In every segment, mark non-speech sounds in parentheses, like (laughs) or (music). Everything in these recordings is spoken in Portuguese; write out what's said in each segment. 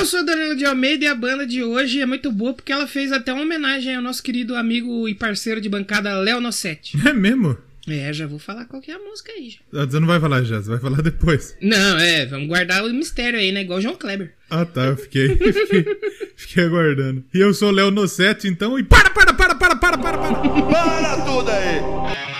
Eu sou Danilo de Almeida e a banda de hoje é muito boa porque ela fez até uma homenagem ao nosso querido amigo e parceiro de bancada Léo Nossetti. (laughs) É mesmo? É, já vou falar qual que é a música aí. Já. Ah, Você não vai falar já, você vai falar depois. Não, é, vamos guardar o mistério aí, né? Igual o João Kleber. Ah tá, eu fiquei, (laughs) fiquei, fiquei aguardando. E eu sou o Léo Nossetti, então, e para, para, para, para, para, para, para! Para tudo aí!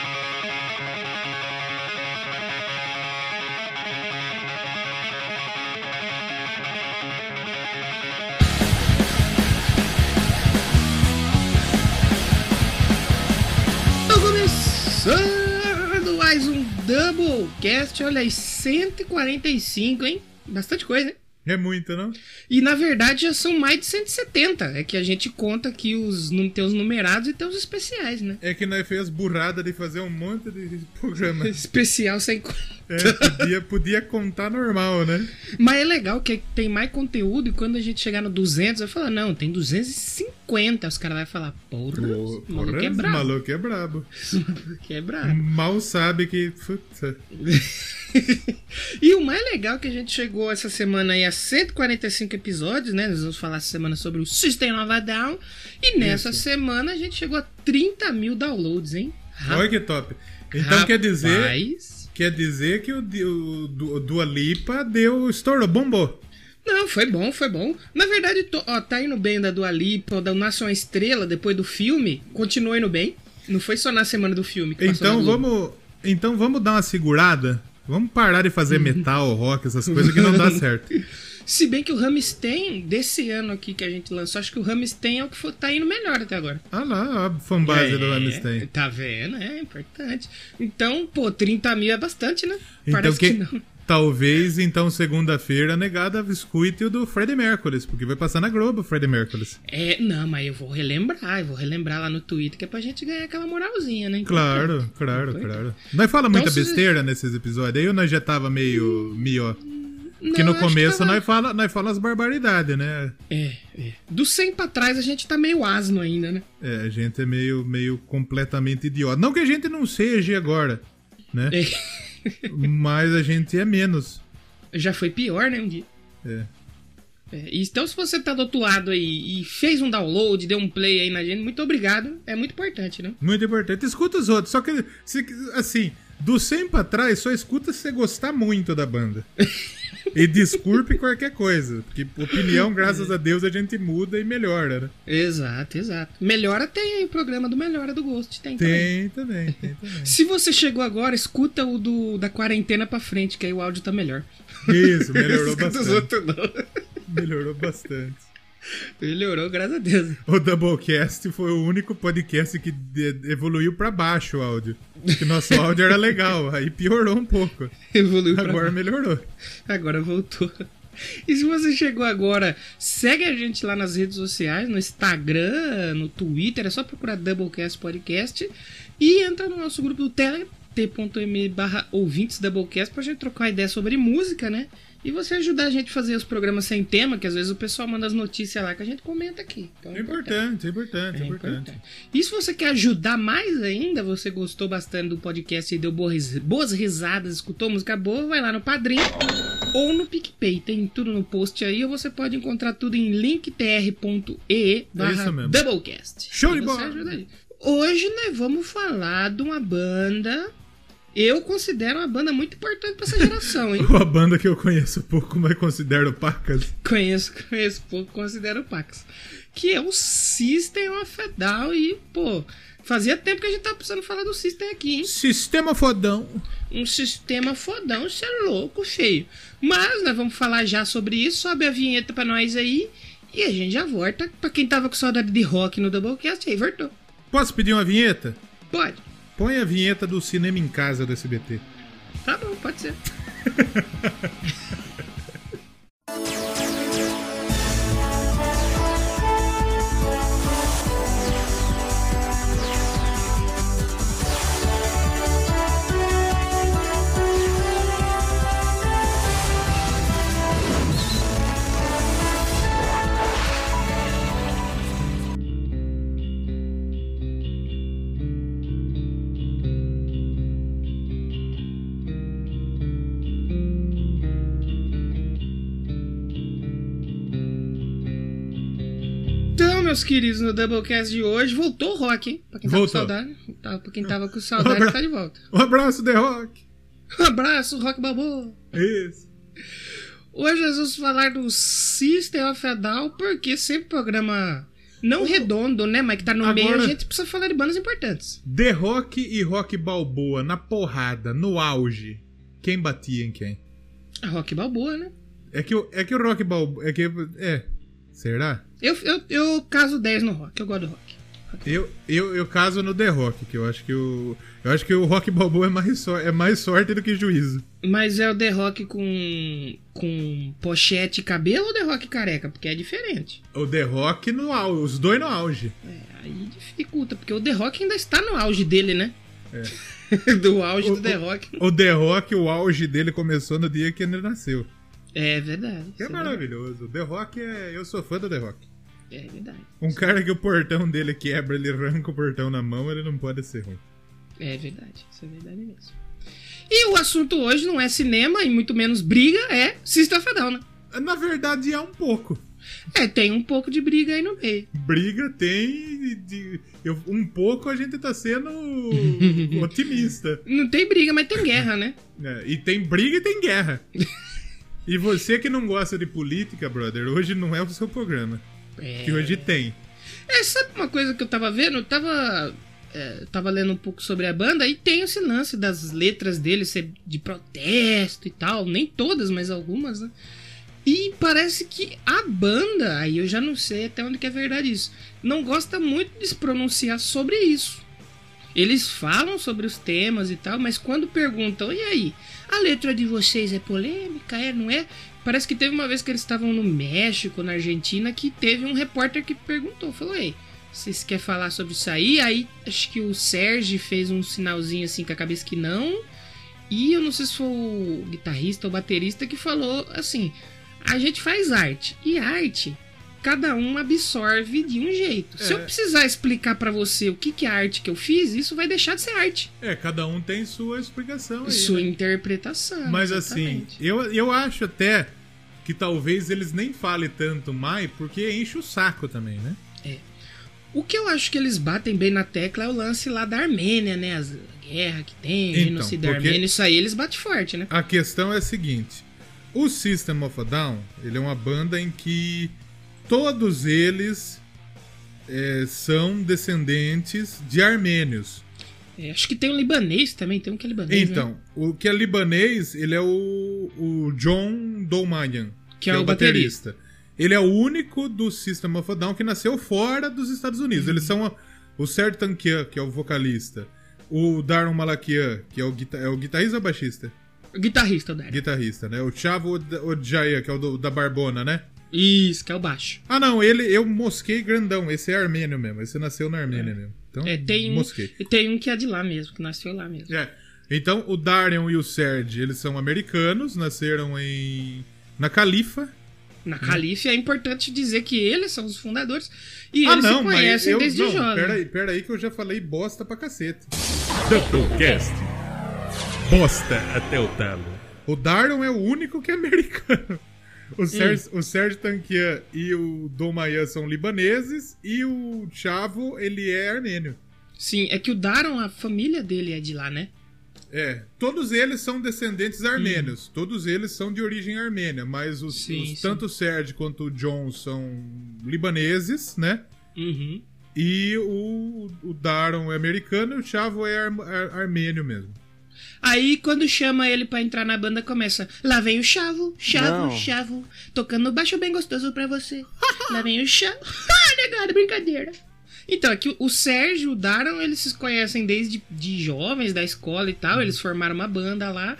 Doublecast, olha aí, 145, hein? Bastante coisa, hein? É muito, não? E na verdade já são mais de 170. É que a gente conta aqui os, os numerados e tem os especiais, né? É que nós fez burrada de fazer um monte de (laughs) programa. (laughs) Especial sem conta. É, podia, podia contar normal, né? Mas é legal que tem mais conteúdo e quando a gente chegar no 200, vai falar, não, tem 250. Os caras vão falar, porra, O, maluco é brabo. maluco é brabo. (laughs) Maluco é brabo. Mal sabe que. Puta. (laughs) e o mais legal é que a gente chegou essa semana aí a 145 episódios, né? Nós vamos falar essa semana sobre o System of a Down. E nessa Isso. semana a gente chegou a 30 mil downloads, hein? Olha que top. Então quer dizer. Rapaz. Quer dizer que o, o, o Dua Lipa deu. estourou, bombou. Não, foi bom, foi bom. Na verdade, tô- ó, tá indo bem da Dua Lipa, da Nasce uma Estrela, depois do filme, continua indo bem. Não foi só na semana do filme que Então vamos. Então vamos dar uma segurada. Vamos parar de fazer metal, rock, essas coisas que não dá certo. (laughs) Se bem que o Ramstein, desse ano aqui que a gente lançou, acho que o Ramstein é o que foi, tá indo melhor até agora. Ah lá, a fanbase do Rammstein. Tá vendo? É importante. Então, pô, 30 mil é bastante, né? Então Parece que, que não. Talvez então segunda-feira negada escute o do Freddie Mercury, porque vai passar na Globo o Freddie Mercury. É, não, mas eu vou relembrar, eu vou relembrar lá no Twitter, que é pra gente ganhar aquela moralzinha, né? Claro, claro, claro. Nós fala Então, muita se- besteira nesses episódios aí ou nós já tava meio mió? Não, Que no começo tava- nós fala, nós fala as barbaridades, né? É, é. Do 100 pra trás a gente tá meio asno ainda, né? É, a gente é meio, meio completamente idiota. Não que a gente não seja agora, né? É. (laughs) Mas a gente é menos. Já foi pior, né, um dia. É. É, então, se você tá do outro lado aí e fez um download, deu um play aí na gente, muito obrigado. É muito importante, né? Muito importante. Escuta os outros. Só que, se- assim, do 100 pra trás, só escuta se você gostar muito da banda. (laughs) E desculpe qualquer coisa. Porque opinião, graças a Deus, a gente muda e melhora, né? Exato, exato. Melhora tem aí o programa do Melhora do Gosto. Tem, também. Tem também, tem (laughs) também. Se você chegou agora, escuta o do, da quarentena pra frente, que aí o áudio tá melhor. Isso, melhorou (laughs) bastante. outros. Melhorou bastante. Melhorou, graças a Deus. O Doublecast foi o único podcast que evoluiu pra baixo o áudio. Que nosso áudio era legal, aí piorou um pouco. Evoluiu Agora melhorou. Agora voltou. E se você chegou agora, segue a gente lá nas redes sociais, no Instagram, no Twitter, é só procurar Doublecast Podcast e entra no nosso grupo do Telegram, t.me barra ouvintes Doublecast, pra gente trocar ideia sobre música, né? E você ajudar a gente a fazer os programas sem tema, que às vezes o pessoal manda as notícias lá que a gente comenta aqui. Então, É importante, é importante, é é importante. importante. E se você quer ajudar mais ainda, você gostou bastante do podcast e deu boas, boas risadas, escutou música boa, vai lá no Padrim ou no PicPay. Tem tudo no post aí, ou você pode encontrar tudo em linktr.ee barra. Doublecast. Show de bola. Hoje nós vamos falar de uma banda... Eu considero uma banda muito importante pra essa geração, hein? (laughs) Uma banda que eu conheço pouco, mas considero pacas. Conheço, conheço pouco, considero Pax. Que é o System of a Down e, pô, fazia tempo que a gente tava precisando falar do System aqui, hein? Sistema fodão. Um sistema fodão, isso é louco, feio. Mas nós vamos falar já sobre isso, sobe a vinheta pra nós aí e a gente já volta. Pra quem tava com saudade de rock no Doublecast, aí voltou. Posso pedir uma vinheta? Pode. Põe a vinheta do Cinema em Casa do SBT. Tá bom, pode ser. (laughs) meus queridos, no Doublecast de hoje voltou o rock, hein? Pra quem tava Voltou. com saudade. Tá, pra quem tava com saudade, tá de volta. Um abraço, The Rock. Um abraço, Rock Balboa. Isso. Hoje nós vamos falar do System of a Down, porque sempre programa não redondo, né? Mas que tá no Agora- meio, a gente precisa falar de bandas importantes. The Rock e Rock Balboa na porrada, no auge. Quem batia em quem? A Rock Balboa, né? É que, o- é que o Rock Balboa. É que. É. Será? Eu, eu, eu caso 10 no rock, eu gosto do rock. Eu, eu, eu caso no The Rock, que eu acho que o. Eu acho que o Rock Balboa é mais, sor- é mais sorte do que juízo. Mas é o The Rock com, com pochete e cabelo ou The Rock careca? Porque é diferente. O The Rock no auge, os dois no auge. É, aí dificulta, porque o The Rock ainda está no auge dele, né? (laughs) do auge O- do The Rock. O The Rock, o auge dele começou no dia que ele nasceu. É verdade. Que é isso maravilhoso. O The Rock é. Eu sou fã do The Rock. É verdade. Um cara que o portão dele quebra, ele arranca o portão na mão, ele não pode ser ruim. É verdade. Isso é verdade mesmo. E o assunto hoje não é cinema e muito menos briga, é Down, né? Na verdade, é um pouco. É, tem um pouco de briga aí no meio. Briga tem. de- eu- um pouco a gente tá sendo (laughs) otimista. Não tem briga, mas tem guerra, né? É, e tem briga e tem guerra. (laughs) E você que não gosta de política, brother, hoje não é o seu programa. É. Que hoje tem. É, sabe uma coisa que eu tava vendo? Eu tava. é, tava lendo um pouco sobre a banda e tem esse lance das letras dele ser de protesto e tal. Nem todas, mas algumas, né? E parece que a banda, aí eu já não sei até onde que é verdade isso, não gosta muito de se pronunciar sobre isso. Eles falam sobre os temas e tal, mas quando perguntam, e aí, a letra de vocês é polêmica, é, não é? Parece que teve uma vez que eles estavam no México, na Argentina, que teve um repórter que perguntou, falou, ei, vocês querem falar sobre isso aí? Aí acho que o Sérgio fez um sinalzinho assim com a cabeça que não. E eu não sei se foi o guitarrista ou baterista que falou assim: a gente faz arte. E arte, cada um absorve de um jeito. Se É. eu precisar explicar pra você o que, que é a arte que eu fiz, isso vai deixar de ser arte. É, cada um tem sua explicação aí. Sua né? interpretação. Mas assim, exatamente. eu, eu acho até que talvez eles nem falem tanto mais, porque enche o saco também, né? O que eu acho que eles batem bem na tecla é o lance lá da Armênia, né? As a guerra que tem, Então, genocídio da porque- Armênia, isso aí eles batem forte, né? A questão é a seguinte: o System of a Down ele é uma banda em que todos eles é, são descendentes de armênios. É, acho que tem um libanês também, tem um que é libanês. né? Então, o que é libanês, ele é o, o John Dolmayan, Que é o baterista. Ele é o único do System of a Down que nasceu fora dos Estados Unidos. Uhum. Eles são a- o Serge Tankian, que é o vocalista, o Darren Malakian, que é o, é o guitarrista ou baixista? Guitarrista, Dario. Guitarrista, né? O Chavo Od- Odjaya, que é o do- da Barbona, né? Isso, que é o baixo. Ah, não, ele, eu mosquei grandão. Esse é armênio mesmo. Esse nasceu na Armênia mesmo. Então, É, tem um, mosquei. e tem um que é de lá mesmo, que nasceu lá mesmo. É. Então, o Darion e o Serge, eles são americanos, nasceram em. na Califa. Na Calife é importante dizer que eles são os fundadores e ah, eles não, se mas conhecem eu. desde não, jovem. pera aí, pera aí que eu já falei bosta pra cacete. Doublecast. Bosta até o talo. O Darion é o único que é americano. O Serge, o Serge Tankian e o Dom Maia são libaneses e o Chavo, ele é armênio. Sim, é que o Daron, a família dele é de lá, né? É, todos eles são descendentes armênios, todos eles são de origem armênia, mas os, Sim, os- tanto o Serge quanto o John são libaneses, né? Uhum. E o, o Daron é americano e o Chavo é ar- ar- armênio mesmo. Aí quando chama ele pra entrar na banda, começa. Lá vem o chavo, chavo, Não. chavo. Tocando baixo bem gostoso pra você. (laughs) Lá vem o chavo. (laughs) Ah, negado, brincadeira. Então, aqui o Sérgio o Daron, eles se conhecem desde de jovens da escola e tal. Eles formaram uma banda lá.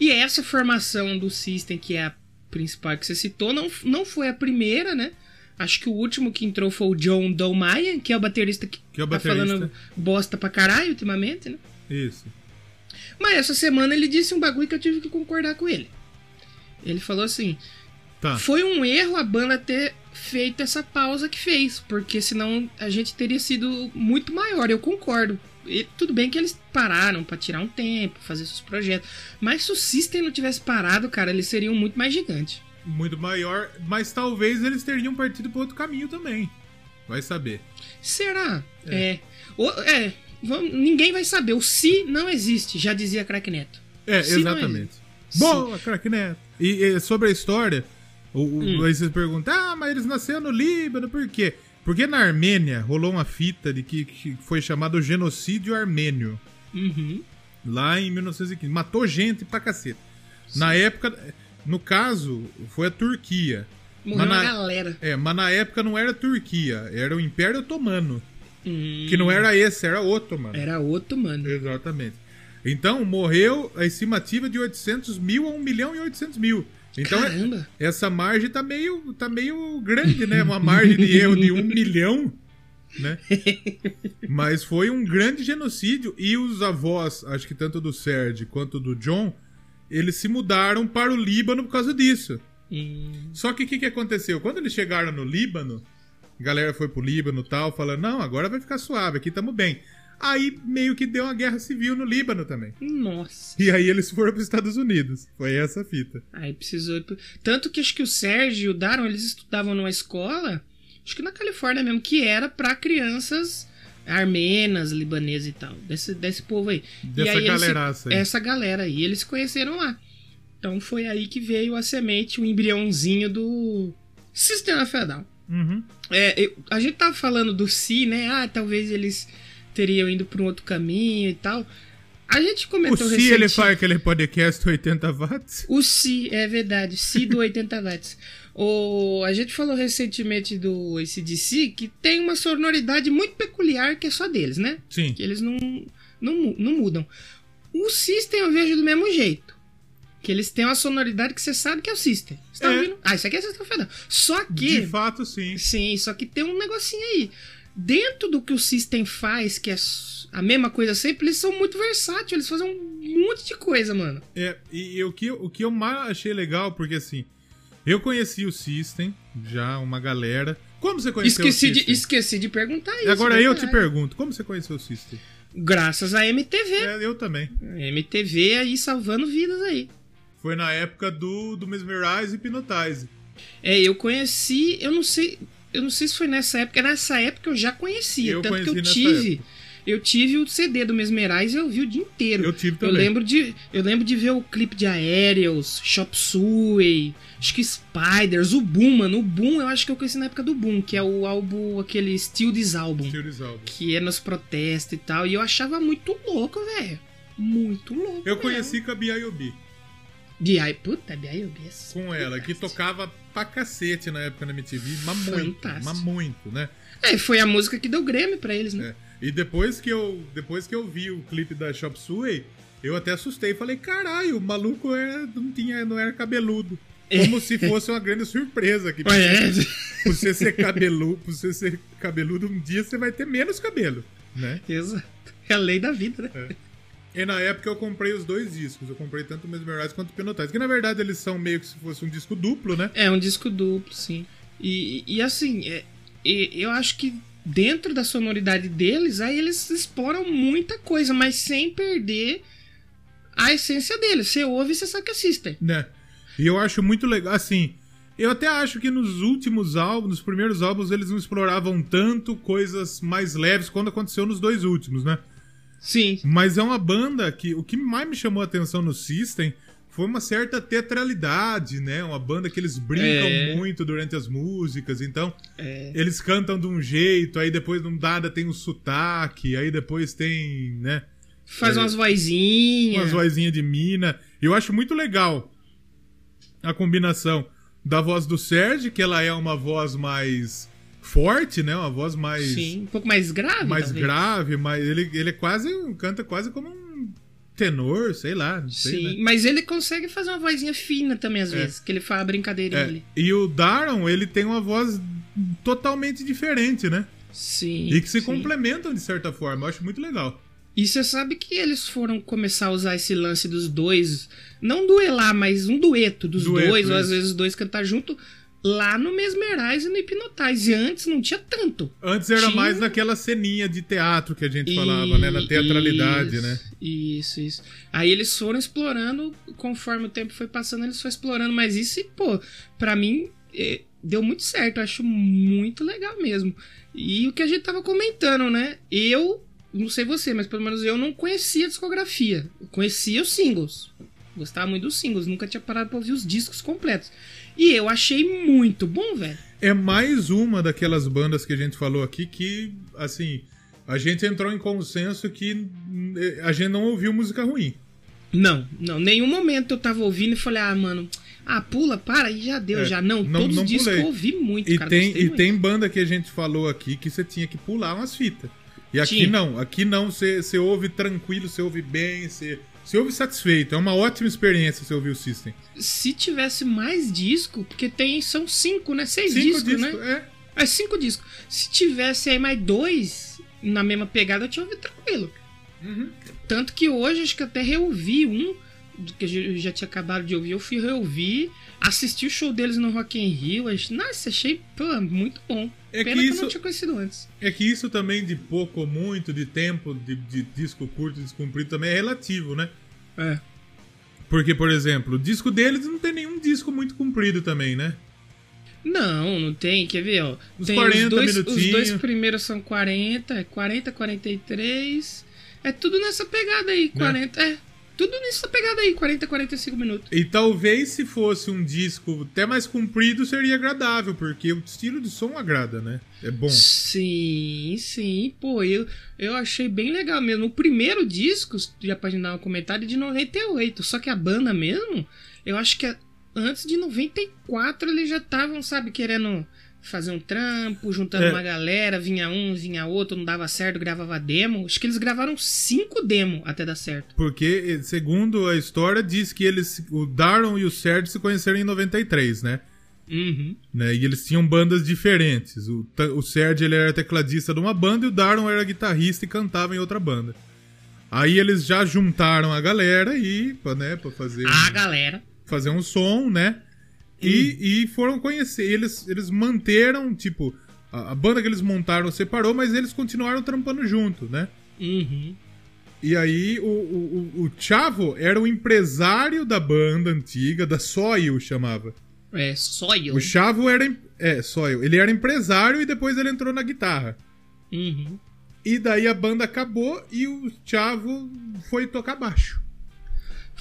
E essa formação do System, que é a principal que você citou, não, não foi a primeira, né? Acho que o último que entrou foi o John Dolmayan, que é o baterista que, Que é o tá baterista. falando bosta pra caralho ultimamente, né? Isso. Mas essa semana ele disse um bagulho que eu tive que concordar com ele. Ele falou assim: Tá. foi um erro a banda ter feito essa pausa que fez, porque senão a gente teria sido muito maior. Eu concordo. E tudo bem que eles pararam pra tirar um tempo, fazer seus projetos. Mas se o System não tivesse parado, cara, eles seriam muito mais gigantes. Muito maior, mas talvez eles teriam partido para outro caminho também. Vai saber. Será? É. O- é, vamos- ninguém vai saber. O se não existe, já dizia Crack Neto. É, Se exatamente. Boa, craque Neto. E, e sobre a história, o, Hum. aí vocês perguntam, ah, mas eles nasceram no Líbano, por quê? Porque na Armênia rolou uma fita de que, que foi chamado genocídio armênio, Uhum. lá em 1915. Matou gente pra cacete. Na época, no caso, foi a Turquia. Morreu Mas na- galera. É, mas na época não era a Turquia, era o Império Otomano. Hum, Que não era esse, era outro, mano. Era outro, mano. Exatamente. Então, morreu a estimativa de 800 mil a 1 milhão e 800 mil. Então, Caramba. essa margem tá meio, tá meio grande, né? Uma margem de erro de 1 milhão, né? (laughs) Mas foi um grande genocídio e os avós, acho que tanto do Serge quanto do John, eles se mudaram para o Líbano por causa disso. Hum, Só que o que, que aconteceu? Quando eles chegaram no Líbano, a galera foi pro Líbano e tal, falando, não, agora vai ficar suave, aqui tamo bem. Aí meio que deu uma guerra civil no Líbano também. nossa. E aí eles foram pros Estados Unidos. Foi essa a fita. Aí precisou. Tanto que acho que o Sérgio e o Daron, eles estudavam numa escola, acho que na Califórnia mesmo, que era pra crianças armenas, libanesas e tal. Desse, desse povo aí. Dessa eles galeraça aí. Essa galera aí, eles se conheceram lá. Então foi aí que veio a semente, o embriãozinho do Sistema Federal. Uhum. É, eu- a gente tava falando do Si, né? Ah, talvez eles teriam ido pra um outro caminho e tal. A gente O comentou Se ele faz aquele podcast 80 watts. o Si, é verdade. Si do 80 watts. O, a gente falou recentemente do ACDC que tem uma sonoridade muito peculiar que é só deles, né? Sim. Que eles não, não, não mudam. O System eu vejo do mesmo jeito. Que eles têm uma sonoridade que você sabe que é o System. Você tá É. ouvindo? Ah, isso aqui é System Federal. Só De que. fato, sim. Sim, só que tem um negocinho aí. Dentro do que o System faz, que é a mesma coisa sempre, eles são muito versáteis. Eles fazem um monte de coisa, mano. É, e, e o, que, o que eu mais achei legal, porque assim, eu conheci o System, já uma galera. Como você conheceu Esqueci o de, System? esqueci de perguntar isso. Agora eu te pergunto, como você conheceu o System? Graças à MTV. É, eu também. MTV aí salvando vidas aí. Foi na época do, do Mesmerize e Hypnotize. É, eu conheci, eu não sei, eu não sei se foi nessa época, nessa época eu já conhecia, Eu tanto que eu conheci tive, eu tive o CD do Mesmerize e eu vi o dia inteiro. Eu tive Eu também. lembro de, eu lembro de ver o clipe de Aerials, Chop Suey, acho que Spiders, o Boom, mano, o Boom eu acho que eu conheci na época do Boom, que é o álbum, aquele Still This Album, Series Album. que é nos protestos e tal, e eu achava muito louco, velho. Muito louco. Eu mesmo. conheci com a B.I.O.B. B.I. Puta, B.I.O.B. é com ela, que tocava pra cacete na época na MTV, mas muito, mas muito, né? É, foi a música que deu Grêmio pra eles, né? É. E depois que eu depois que eu vi o clipe da Shop Suey, eu até assustei, falei, caralho, o maluco era, não tinha, não era cabeludo. Como se fosse uma grande surpresa que (laughs) É. por você ser cabeludo, por você ser cabeludo um dia você vai ter menos cabelo, né? Exato. É a lei da vida, né? E na época eu comprei os dois discos, eu comprei tanto o Mesmerize quanto o Hypnotize, que na verdade eles são meio que se fosse um disco duplo, né? É um disco duplo, sim. E, e assim, é, eu acho que dentro da sonoridade deles, aí eles exploram muita coisa, mas sem perder a essência deles. Você ouve e você sabe que System. né? E eu acho muito legal, assim, eu até acho que nos últimos álbuns, nos primeiros álbuns, eles não exploravam tanto coisas mais leves quando aconteceu nos dois últimos, né? Sim. Mas é uma banda que o que mais me chamou a atenção no System foi uma certa teatralidade, né? Uma banda que eles brincam É. muito durante as músicas, então É, eles cantam de um jeito, aí depois num dada tem um sotaque, aí depois tem, né? faz É. umas vozinhas. umas vozinhas de mina. Eu acho muito legal a combinação da voz do Serge, que ela é uma voz mais forte, né? Uma voz mais, Sim, um pouco mais grave. mais talvez. grave, mas ele, ele é quase canta quase como um tenor, sei lá, não sei, Sim, né? mas ele consegue fazer uma vozinha fina também, às É. vezes, que ele fala a brincadeirinha É, ali. E o Daron, ele tem uma voz totalmente diferente, né? Sim. E que se sim. complementam de certa forma. Eu acho muito legal. E você sabe que eles foram começar a usar esse lance dos dois, não duelar, mas um dueto dos Dueto, dois, ou às vezes os dois cantar junto, lá no Mesmerize e no Hypnotize. E antes não tinha tanto. Antes era Tinha- mais naquela ceninha de teatro que a gente falava, né? Na teatralidade, Isso, né? Isso, isso. Aí eles foram explorando, conforme o tempo foi passando, eles foram explorando mais isso. E, pô, pra mim, é, deu muito certo, eu acho muito legal mesmo. E o que a gente tava comentando, né? Eu, não sei você, mas pelo menos eu não conhecia a discografia. Eu conhecia os singles. Gostava muito dos singles, nunca tinha parado pra ouvir os discos completos. E eu achei muito bom, velho. É mais uma daquelas bandas que a gente falou aqui que, assim, a gente entrou em consenso que eh, a gente não ouviu música ruim. Não, não. Nenhum momento eu tava ouvindo e falei, ah, mano, ah, pula, para, e já deu, É, já. Não, não- todos não os discos eu ouvi muito, E, cara. tem, e muito. tem banda que a gente falou aqui que você tinha que pular umas fitas. E aqui Tinha. não, aqui não, você, você ouve tranquilo, você ouve bem, você, você ouve satisfeito. É uma ótima experiência você ouvir o System. Se tivesse mais disco, porque tem, são cinco, né? Seis Cinco discos, discos, né? é. É cinco discos. Se tivesse aí mais dois na mesma pegada, eu tinha ouvido tranquilo. Uhum. Tanto que hoje, acho que até reouvi um, do que eu já tinha acabado de ouvir, eu fui reouvir, assisti o show deles no Rock in Rio, nossa, achei pô, muito bom. É Pena que que, eu isso- não tinha conhecido antes. É que isso também de pouco ou muito, de tempo, de, de disco curto e disco comprido também é relativo, né? É. Porque, por exemplo, o disco deles não tem nenhum disco muito comprido também, né? Não, não tem, quer ver, ó. Uns tem 40 os dois, Os minutinhos. dois primeiros são 40, é 40, 43. É tudo nessa pegada aí, 40. É, tudo nessa pegada aí, 40, 45 minutos. E talvez se fosse um disco até mais comprido seria agradável, porque o estilo de som agrada, né? É bom. Sim, sim, pô, eu, eu achei bem legal mesmo. O primeiro disco, já pode dar um comentário, é de 98. Só que a banda mesmo, eu acho que é- antes de 94 eles já estavam, sabe, querendo fazer um trampo, juntando É. uma galera, vinha um, vinha outro, não dava certo, gravava demo. Acho que eles gravaram cinco demos até dar certo. Porque, eh, segundo a história, diz que eles, o Daron e o Serge se conheceram em 93, né? Uhum. né? E eles tinham bandas diferentes. O, o Serge ele era tecladista de uma banda e o Daron era guitarrista e cantava em outra banda. Aí eles já juntaram a galera e, né, pra fazer, A galera. fazer um som, né? E, e foram conhecer. Eles, eles manteram, tipo, a, a banda que eles montaram separou, mas eles continuaram trampando junto, né? Uhum. E aí o, o, o- Chavo era o empresário da banda antiga, da Soil chamava. É, eu. O Chavo era. É, Soil. Ele era empresário e depois ele entrou na guitarra. Uhum. E daí a banda acabou e o Chavo foi tocar baixo.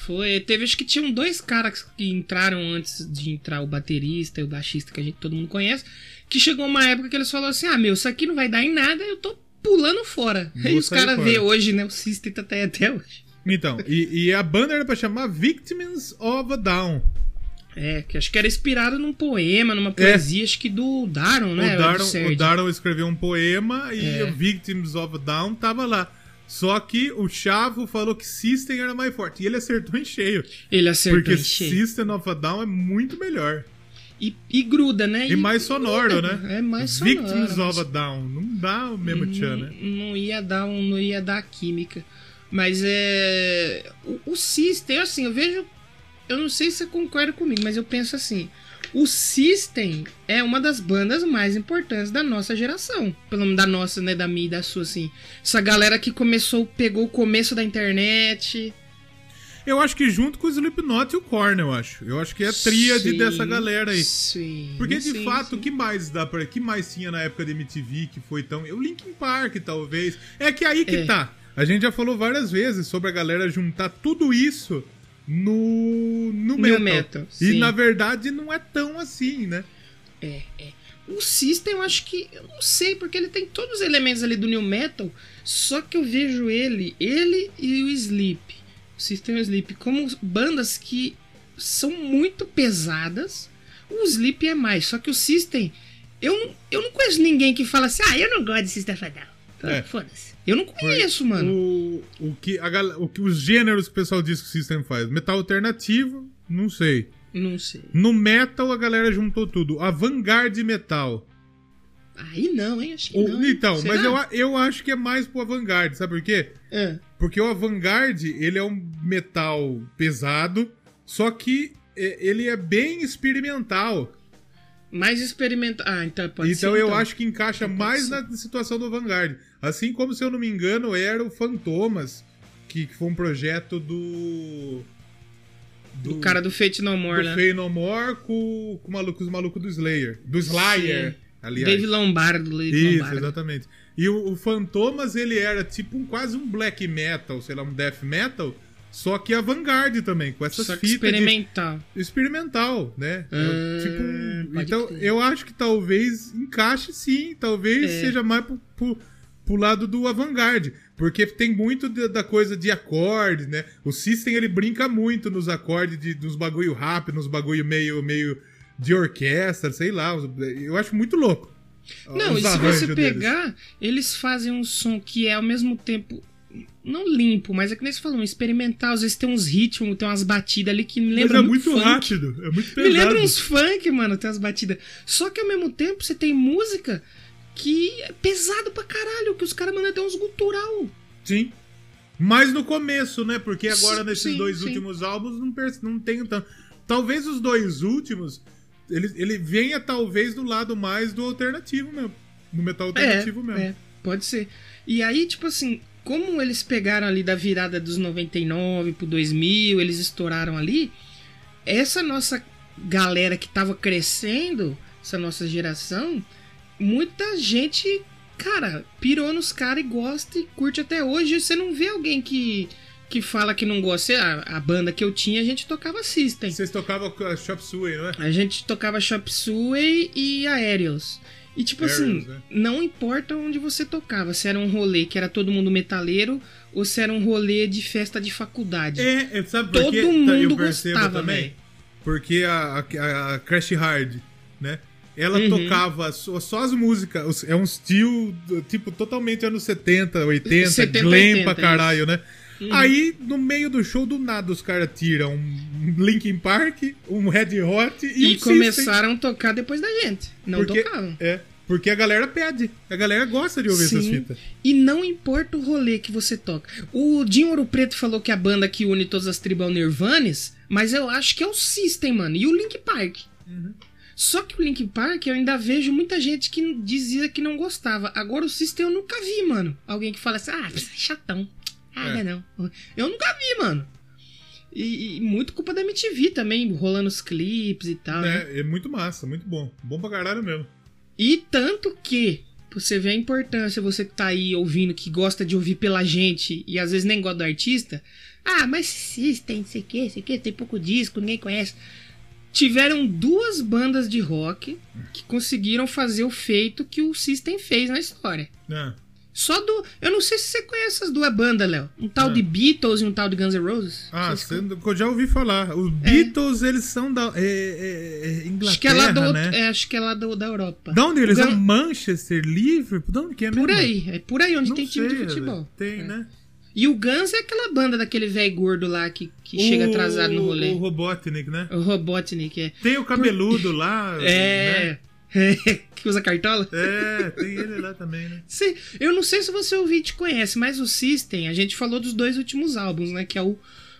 Foi, teve acho que tinham dois caras que entraram antes de entrar o baterista e o baixista que a gente todo mundo conhece, que chegou uma época que eles falaram assim: "Ah, meu, isso aqui não vai dar em nada, eu tô pulando fora". Vou (laughs) e os caras vê hoje, né, o System tá até até hoje. Então, e, e a banda era pra chamar Victims of a Down. É, que acho que era inspirado num poema, numa poesia, acho que do Daron, né? É. o, Daron, Serge. o Daron escreveu um poema e É. o Victims of a Down tava lá. Só que o Chavo falou que System era mais forte. E ele acertou em cheio. Ele acertou porque em cheio. System of a Down é muito melhor. E, e gruda, né? E mais sonoro, gruda. né? É mais sonoro. Victims of a Down. Não dá o mesmo tchan, né? Não, não ia dar um, não ia dar química. Mas é. O, o System, assim, eu vejo. Eu não sei se você concorda comigo, mas eu penso assim. O System é uma das bandas mais importantes da nossa geração. Pelo menos da nossa, né? Da minha e da sua, assim. Essa galera que começou, pegou o começo da internet. Eu acho que junto com o Slipknot e o Korn, eu acho. Eu acho que é a tríade Sim, dessa galera aí. Sim. Porque de sim, fato, o que mais dá para que mais tinha na época da MTV que foi tão, o Linkin Park talvez. É que aí que É. tá. A gente já falou várias vezes sobre a galera juntar tudo isso no no metal. metal, e na verdade não é tão assim, né? É, é. O System, eu acho que. Eu não sei, porque ele tem todos os elementos ali do New Metal. Só que eu vejo ele, ele e o Sleep. O System e o Sleep, como bandas que são muito pesadas. O Sleep é mais. Só que o System. Eu, não- eu não conheço ninguém que fala assim, ah, eu não gosto de System Down. Tá, É. Foda-se. Eu não conheço, mano. O, o que a o que os gêneros que o pessoal diz que o System faz, metal alternativo, não sei. Não sei. No metal a galera juntou tudo. A Vanguard Metal. Aí não, hein? Acho que não. então, Será? mas eu, eu acho que é mais pro Vanguard, sabe por quê? É. Porque o Vanguard, ele é um metal pesado, só que é, ele é bem experimental. Mais experimental. Ah, então pode então ser. eu acho que encaixa Pode mais ser. na situação do Vanguard. Assim como, se eu não me engano, era o Fantomas, que, que foi um projeto do. Do cara do Fate No More, do né? Fey No More com, com o maluco, os malucos do Slayer. Do Slayer, Sim. aliás. Dave Lombardo, Dave Isso, Lombardo. exatamente. E o, o Fantomas, ele era tipo um, quase um black metal, sei lá, um death metal, só que avant-garde também, com essas Só fitas de- experimental. experimental, né? Ah, tipo, um- então, crer. eu acho que talvez encaixe sim, talvez É. seja mais pro, pro, pro lado do avant-garde, porque tem muito da, coisa de acorde, né? O System, ele brinca muito nos acordes, de, nos bagulho rápido, nos bagulho meio, meio de orquestra, sei lá, eu acho muito louco. Não, e se você deles. pegar, eles fazem um som que é ao mesmo tempo. Não limpo, mas é que nem você falou, um experimental. Às vezes tem uns ritmos, tem umas batidas ali que me Mas lembram é muito funk. rápido, é muito Me pesado. lembra uns funk, mano, tem umas batidas. Só que ao mesmo tempo você tem música que é pesado pra caralho, que os caras mandam até uns gutural. Sim. Mas no começo, né? Porque agora Sim, nesses dois sim. últimos álbuns não, não tem tanto. Talvez os dois últimos, ele, ele venha talvez do lado mais do alternativo mesmo. Do metal alternativo mesmo. É, pode ser. E aí, tipo assim, como eles pegaram ali da virada dos 99 pro 2000, eles estouraram ali, essa nossa galera que tava crescendo, essa nossa geração, muita gente, cara, pirou nos caras e gosta e curte até hoje. Você não vê alguém que, que fala que não gosta. A, a banda que eu tinha, a gente tocava System. Vocês tocavam Chop Suey, não é? A gente tocava Chop Suey e Aerials. E tipo assim, né? não importa onde você tocava, se era um rolê que era todo mundo metaleiro ou se era um rolê de festa de faculdade. É, é, sabe Todo por quê? mundo eu percebo gostava, também. velho. Porque a, a, a Crash Hard, né? Ela Uhum. tocava só, só as músicas. É um estilo, tipo, totalmente anos 70, 80, 70, glam 80, pra caralho, né? Uhum. Aí, no meio do show, do nada, os caras tiram um Linkin Park, um Red Hot e, E começaram a tocar depois da gente. Não porque, tocavam. É, porque a galera pede. A galera gosta de ouvir essas Sim. fitas. E não importa o rolê que você toca. O Dinho Ouro Preto falou que a banda que une todas as tribos é o Nirvanes, mas eu acho que é o System, mano. E o Link Park. Uhum. Só que o Link Park eu ainda vejo muita gente que dizia que não gostava. Agora o System eu nunca vi, mano. Alguém que fala assim, ah, é chatão. Ah, É. não, não. Eu nunca vi, mano. E, e muito culpa da MTV também, rolando os clipes e tal. né? É, é muito massa, muito bom. Bom pra caralho mesmo. E tanto que, pra você ver a importância, você que tá aí ouvindo, que gosta de ouvir pela gente e às vezes nem gosta do artista. Ah, mas System, não sei o que, sei o que, tem pouco disco, ninguém conhece. Tiveram duas bandas de rock que conseguiram fazer o feito que o System fez na história. É. Só do. Eu não sei se você conhece as duas bandas, Léo. Um tal Ah. de Beatles e um tal de Guns N' Roses. Ah, cê- eu já ouvi falar. Os Beatles, eles são da é, é, é Inglaterra, Acho que é lá, do, né? é, acho que é lá do, da Europa. Da onde eles Gun- são? Manchester, Liverpool? De onde que é mesmo? Por aí, é por aí onde Não tem time de sei, futebol. Tem, É. né? E o Guns é aquela banda daquele velho gordo lá que, que chega O- atrasado no rolê. O O, Robotnik, né? Robotnik, é. Tem o cabeludo lá. É. né? (laughs) que usa cartola? É, tem ele lá também, né? Sim, eu não sei se você ouvinte conhece, mas o System, a gente falou dos dois últimos álbuns, né? Que é o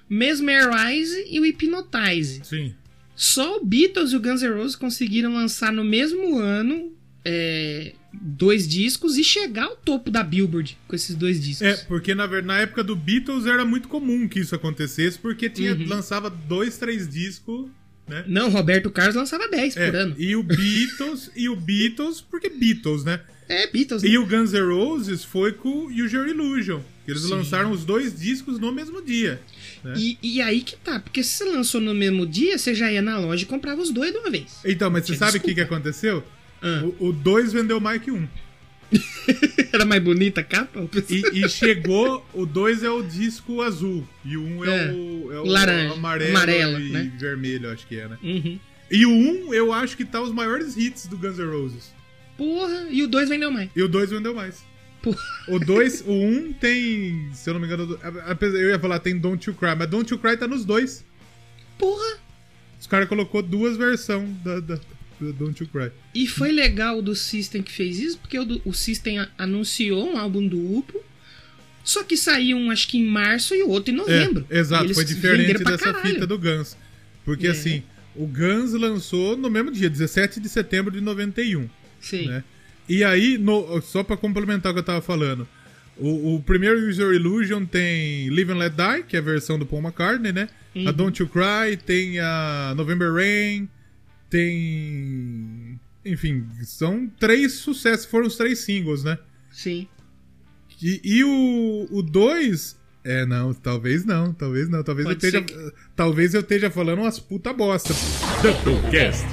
Mesmerize e o Hypnotize. Sim. Só o Beatles e o Guns N' Roses conseguiram lançar no mesmo ano é, dois discos e chegar ao topo da Billboard com esses dois discos. É, porque na, na época do Beatles era muito comum que isso acontecesse, porque tinha, Uhum. lançava dois, três discos, né? Não, Roberto Carlos lançava 10 É, por ano. e o Beatles, e o Beatles, porque Beatles, né? É, Beatles. né? E o Guns N' Roses foi com o Your Illusion. Eles Sim. lançaram os dois discos no mesmo dia. né? E, e aí que tá, porque se você lançou no mesmo dia, você já ia na loja e comprava os dois de uma vez. Então, mas você sabe o que, que aconteceu? Ah. O 2 vendeu mais que um. (laughs) (laughs) Era mais bonita a capa? E, e chegou, o 2 é o disco azul. E o 1 um é, É. o, é o Laranja, amarelo, amarelo, e né? vermelho, acho que é, né? Uhum. E o 1, um, eu acho que tá os maiores hits do Guns N' Roses. Porra, e o dois vendeu mais. E o 2 vendeu mais. Porra. O 2, o 1 um tem, se eu não me engano, eu ia falar tem Don't You Cry, mas Don't You Cry tá nos dois. Porra! Os caras colocou duas versões da, da Don't You Cry. E foi legal o do System que fez isso, porque o, o System anunciou um álbum duplo. Só que saiu um, acho que em março e o outro em novembro. É, exato, foi diferente dessa caralho. fita do Guns. Porque É. assim, o Guns lançou no mesmo dia, 17 de setembro de 91. Sim. né? E aí, no- só pra complementar o que eu tava falando, O, o primeiro Use Your Illusion tem Live and Let Die, que é a versão do Paul McCartney, né? Uhum. A Don't You Cry, tem a November Rain, tem. Enfim, são três sucessos, foram os três singles, né? Sim. E, e o 2. É, não, talvez não, talvez não. Talvez eu esteja. ser Talvez eu esteja falando umas puta bosta. Doublecast.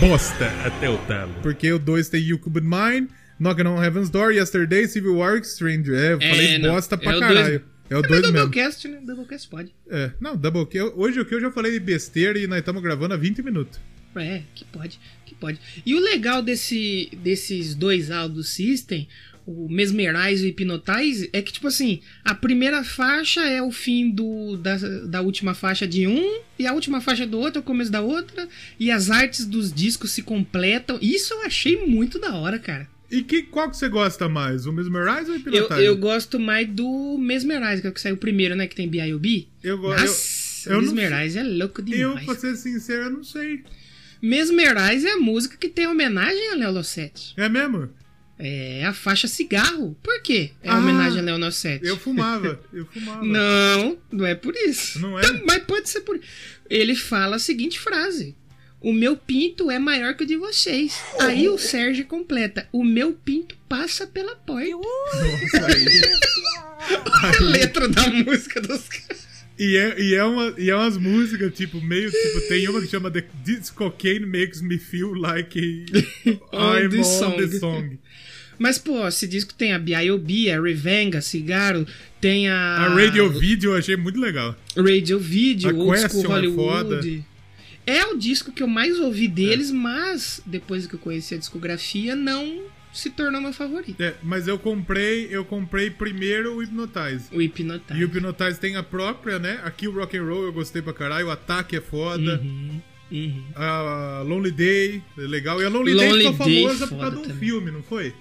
Bosta até o talo. Porque o 2 tem You Could Mine, Knocking on Heaven's Door, Yesterday, Civil War, Stranger. É, eu É, falei não. bosta pra É o caralho. dois. É o Também 2 mesmo. Doublecast, né? Doublecast pode. É, não, Double K. Hoje o que eu já falei de besteira e nós estamos gravando há 20 minutos. É, que pode, que pode. E o legal desse, desses dois álbuns System, o Mesmerize e o Hypnotize, é que, tipo assim, a primeira faixa é o fim do, da, da última faixa de um, e a última faixa do outro é o começo da outra, e as artes dos discos se completam. Isso eu achei muito da hora, cara. E que, qual que você gosta mais? O Mesmerize ou o Eu, Hypnotize? eu gosto mais do Mesmerize, que é o que saiu primeiro, né? Que tem B.I.O.B. Eu gosto. Nossa, eu o Mesmerize é louco Eu, demais. pra ser sincero, eu não sei. Mesmerize é a música que tem homenagem a Léo Sete. É mesmo? É a faixa cigarro. Por quê? É Ah, homenagem a Leonel 7. Eu fumava. Eu fumava. (laughs) Não, não é por isso. Não é? Tam- Mas pode ser por. Ele fala a seguinte frase: O meu pinto é maior que o de vocês. Aí o Sérgio completa: O meu pinto passa pela porta. Nossa, aí. A letra da música dos caras. E é, e, é uma, e é umas músicas, tipo, meio, tipo, tem uma que chama The This Cocaine Makes Me Feel Like (laughs) On I'm the on song. the song. Mas, pô, esse disco tem a B.I.O.B., a Revenga, Cigarro, tem a. A Radio Video eu achei muito legal. Radio Video, A Old School Question é Hollywood. É, o disco que eu mais ouvi deles, mas depois que eu conheci a discografia, não se tornou meu favorito. É, mas eu comprei, eu comprei primeiro o Hypnotize. O Hypnotize. E o Hypnotize tem a própria, né? Aqui o Rock and Roll eu gostei pra caralho, o Ataque é foda. Uhum, uhum. A Lonely Day, é legal. E a Lonely, Lonely Day ficou Day, famosa por causa de um também. filme, não foi?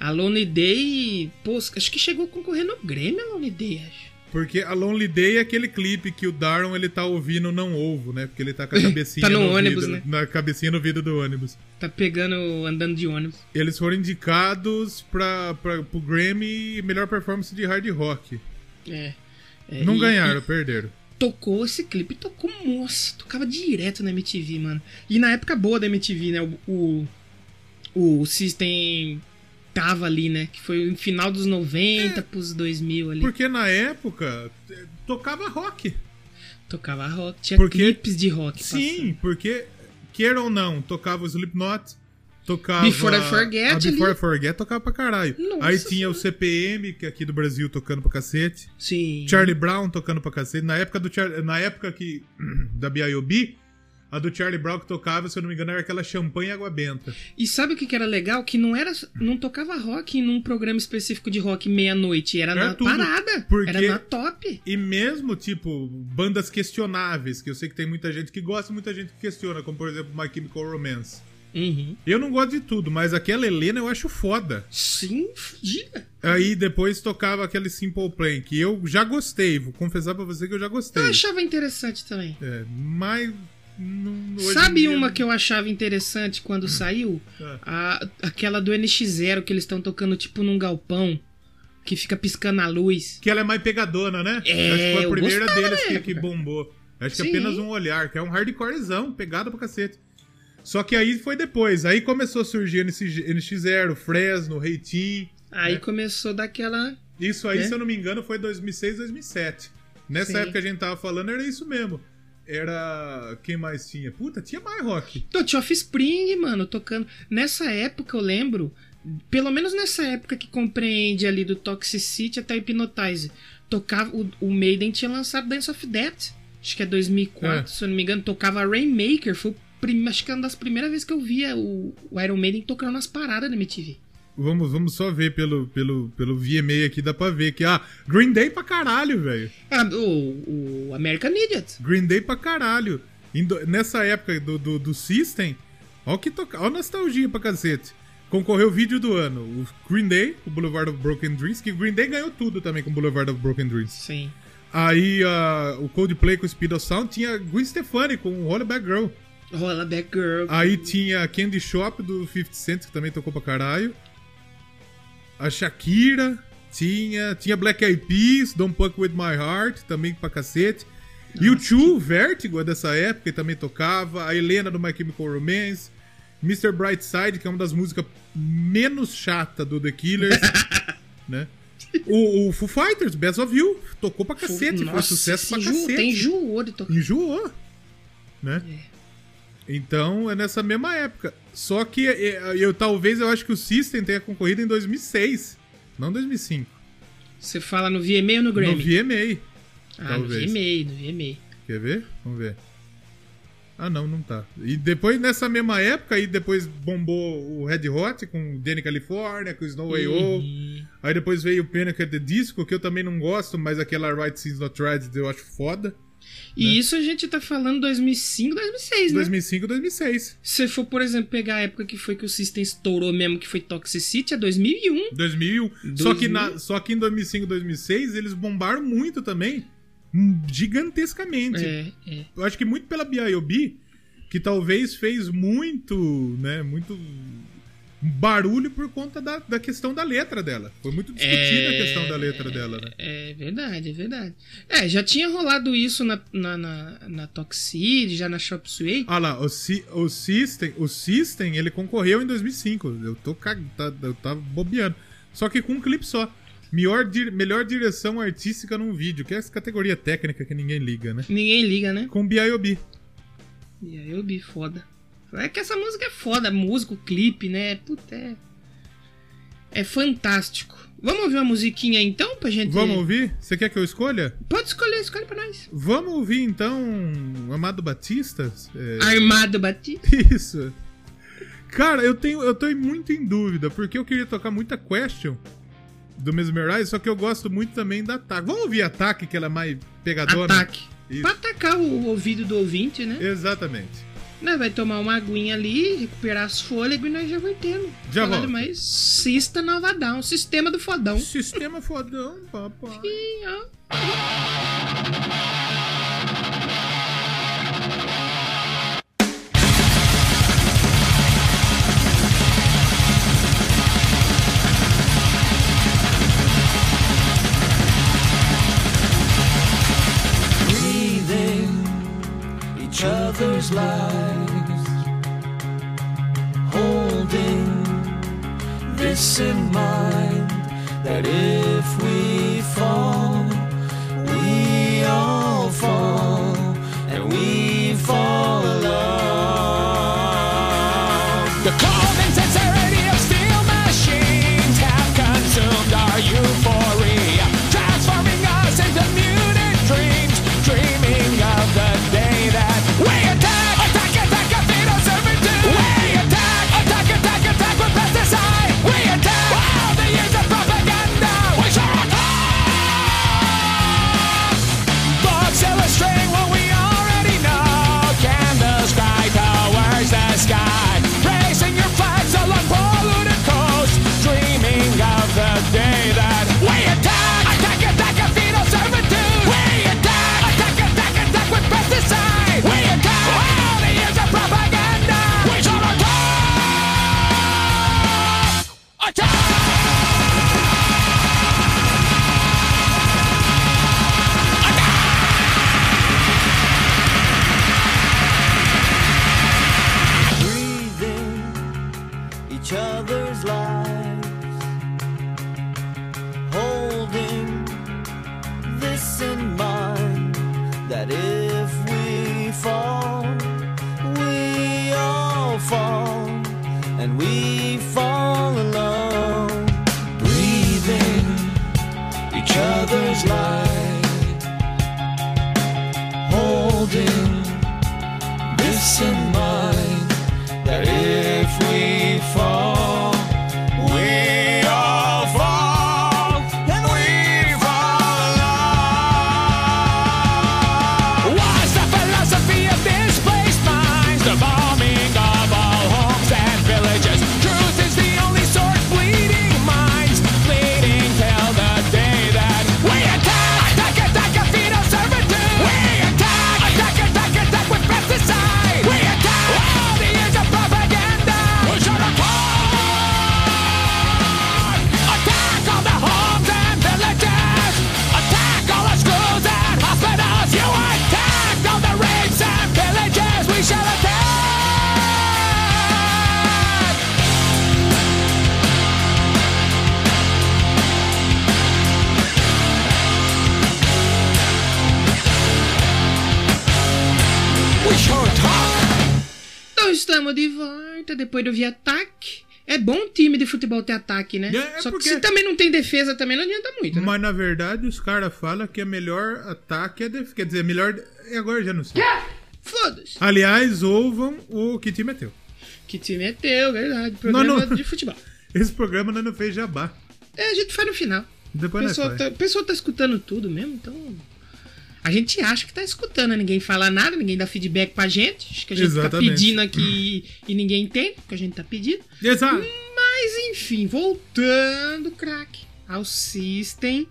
A Lonely Day, pô, acho que chegou a concorrer no Grêmio a Lonely Day, acho. Porque a Lonely Day é aquele clipe que o Daron ele tá ouvindo não ovo, né? Porque ele tá com a (laughs) cabecinha Tá no ônibus, vidro, né? na cabecinha no vidro do ônibus. Tá pegando, andando de ônibus. Eles foram indicados pra, pra, pro Grammy melhor performance de hard rock. É. É, não e- ganharam, perderam. tocou esse clipe, tocou, nossa, tocava direto na MTV, mano. E na época boa da MTV, né? O, o, o System tava ali, né? Que foi no final dos 90 pros 2000 ali. Porque na época eh, tocava rock. Tocava rock, tinha Porque- clipes de rock. Sim, porque, queira ou não, tocava o Slipknot, tocava. Before I Forget A Before ali. I Forget tocava pra caralho. Nossa Aí tinha o CPM, que é aqui do Brasil, tocando pra cacete. passando. Sim. Charlie Brown tocando pra cacete. Na época do Char... Na época que. (clears throat) Da B.I.O.B., a do Charlie Brown que tocava, se eu não me engano, era aquela champanhe água benta. E sabe o que, que era legal? Que não era. Não tocava rock num programa específico de rock meia-noite. Era, Era na tudo. parada. Porque- Era na top. E mesmo, tipo, bandas questionáveis, que eu sei que tem muita gente que gosta e muita gente que questiona, como por exemplo My Chemical Romance. Uhum. Eu não gosto de tudo, mas aquela Helena eu acho foda. Sim, fodida. Aí depois tocava aquele Simple Plan, que eu já gostei, vou confessar pra você que eu já gostei. Eu achava interessante também. É, mas. Não- Sabe uma que eu achava interessante quando saiu? Ah. A, aquela do NX0 que eles estão tocando tipo num galpão que fica piscando a luz. Que ela é mais pegadona, né? É, Acho que foi a primeira deles que, que bombou. Acho que Sim. apenas um olhar, que é um hardcorezão, pegada pra cacete. Só que aí foi depois. Aí começou a surgir NX, NX0, Fresno, Reitin. Aí É. começou daquela. Isso aí, É. se eu não me engano, foi 2006, 2007. Nessa Sim. época que a gente tava falando, era isso mesmo. Era. Quem mais tinha? Puta, tinha mais rock. Do Offspring, mano, tocando. Nessa época eu lembro. Pelo menos nessa época que compreende ali do Toxicity até Hypnotize. Tocava. O, o Maiden tinha lançado Dance of Death. Acho que é 2004, É. se eu não me engano. Tocava Rainmaker. Foi prim- acho que é uma das primeiras vezes que eu via o, o Iron Maiden tocando nas paradas da MTV. Vamos, vamos só ver pelo, pelo, pelo VMA aqui, dá pra ver que. Ah, Green Day pra caralho, velho. Ah, o, o American Idiot. Green Day pra caralho. Em do- nessa época do, do, do System, ó que toca, ó nostalgia pra cacete. Concorreu o vídeo do ano. O Green Day, o Boulevard of Broken Dreams, que o Green Day ganhou tudo também com o Boulevard of Broken Dreams. Sim. Aí ah, o Coldplay com o Speed of Sound tinha Gwen Stefani com o Hollaback Girl. Rola Back Girl. Aí tinha Candy Shop do 50 Cent, que também tocou pra caralho. A Shakira. Tinha, tinha Black Eyed Peas, Don't Fuck With My Heart, também pra cacete. E o Two, Vertigo, é dessa época, e também tocava. A Helena do My Chemical Romance. Mr. Brightside, que é uma das músicas menos chata do The Killers. (laughs) né? O, o Foo Fighters, Best of You, tocou pra cacete, foi Nossa, sucesso pra enjoou- cacete. Tem enjoou de tocar. Enjoou. Né? É. Então é nessa mesma época. Só que é, eu talvez eu acho que o System tenha concorrido em 2006, não 2005. Você fala no VMA ou no No Grammy? VMA. ah, talvez. no VMA, no VMA. Quer ver? Vamos ver. Ah, não, não tá. E depois, nessa mesma época, aí depois bombou o Red Hot com Danny California, com Snow Way Uhum. Aí depois veio o Panic at the Disco, que eu também não gosto, mas aquela Right Seas Not Tried eu acho foda. E isso a gente tá falando 2005, 2006, né? 2005, 2006. Se você for, por exemplo, pegar a época que foi que o System estourou mesmo, que foi Toxicity, é 2001. 2001. Só, que 2000. na, só que em 2005, 2006, eles bombaram muito também. hum, Gigantescamente. É, é. Eu acho que muito pela B.I.O.B., que talvez fez muito, né, muito barulho por conta da, da questão da letra dela. Foi muito discutida a questão da letra dela, né? É verdade, é verdade. É, já tinha rolado isso na, na, na, na Toxicity, já na Shop Suey. Ah lá, o, Sy- o System, o System, ele concorreu em 2005. Eu tô cag... tá, eu tava bobeando. Só que com um clipe só. Melhor, di- melhor direção artística num vídeo, que é essa categoria técnica que ninguém liga, né? Ninguém liga, né? Com B.I.O.B. Vi, foda. É que essa música é foda, música, o clipe, né? Puta, é. É fantástico. Vamos ouvir uma musiquinha então pra gente. Vamos ouvir? Você quer que eu escolha? Pode escolher, escolhe pra nós. Vamos ouvir então Amado Batista? É, Armado Batista. (laughs) Isso. Cara, eu tenho, eu tô muito em dúvida, porque eu queria tocar muita Question do Mesmerize, só que eu gosto muito também da Ataque. Vamos ouvir Ataque, que ela é mais pegadora? Ataque. Isso. Pra atacar o ouvido do ouvinte, né? Exatamente. Nós vai tomar uma aguinha ali, recuperar as fôlegos e nós já vai tendo. Já volto. mais Sista Novadão, sistema do fodão. Sistema fodão, papai. Ih, ó. In mind that if depois do via ataque. É bom time de futebol ter ataque, né? É, é Só porque- que se também não tem defesa, também não adianta muito, né? Mas na verdade os caras falam que é melhor ataque é def... Quer dizer, melhor. e Agora eu já não sei. Foda-se. Aliás, ouvam o que time é teu. Que time é teu, verdade. Programa não- de futebol. (laughs) Esse programa nós não fez jabá. É, a gente faz no final. Depois O pessoal tá, o pessoal tá escutando tudo mesmo, então. A gente acha que tá escutando, né? ninguém fala nada, ninguém dá feedback pra gente. Acho que a gente Exatamente. tá pedindo aqui e ninguém entende o que a gente tá pedindo. Exato. Mas enfim, voltando, crack, ao System.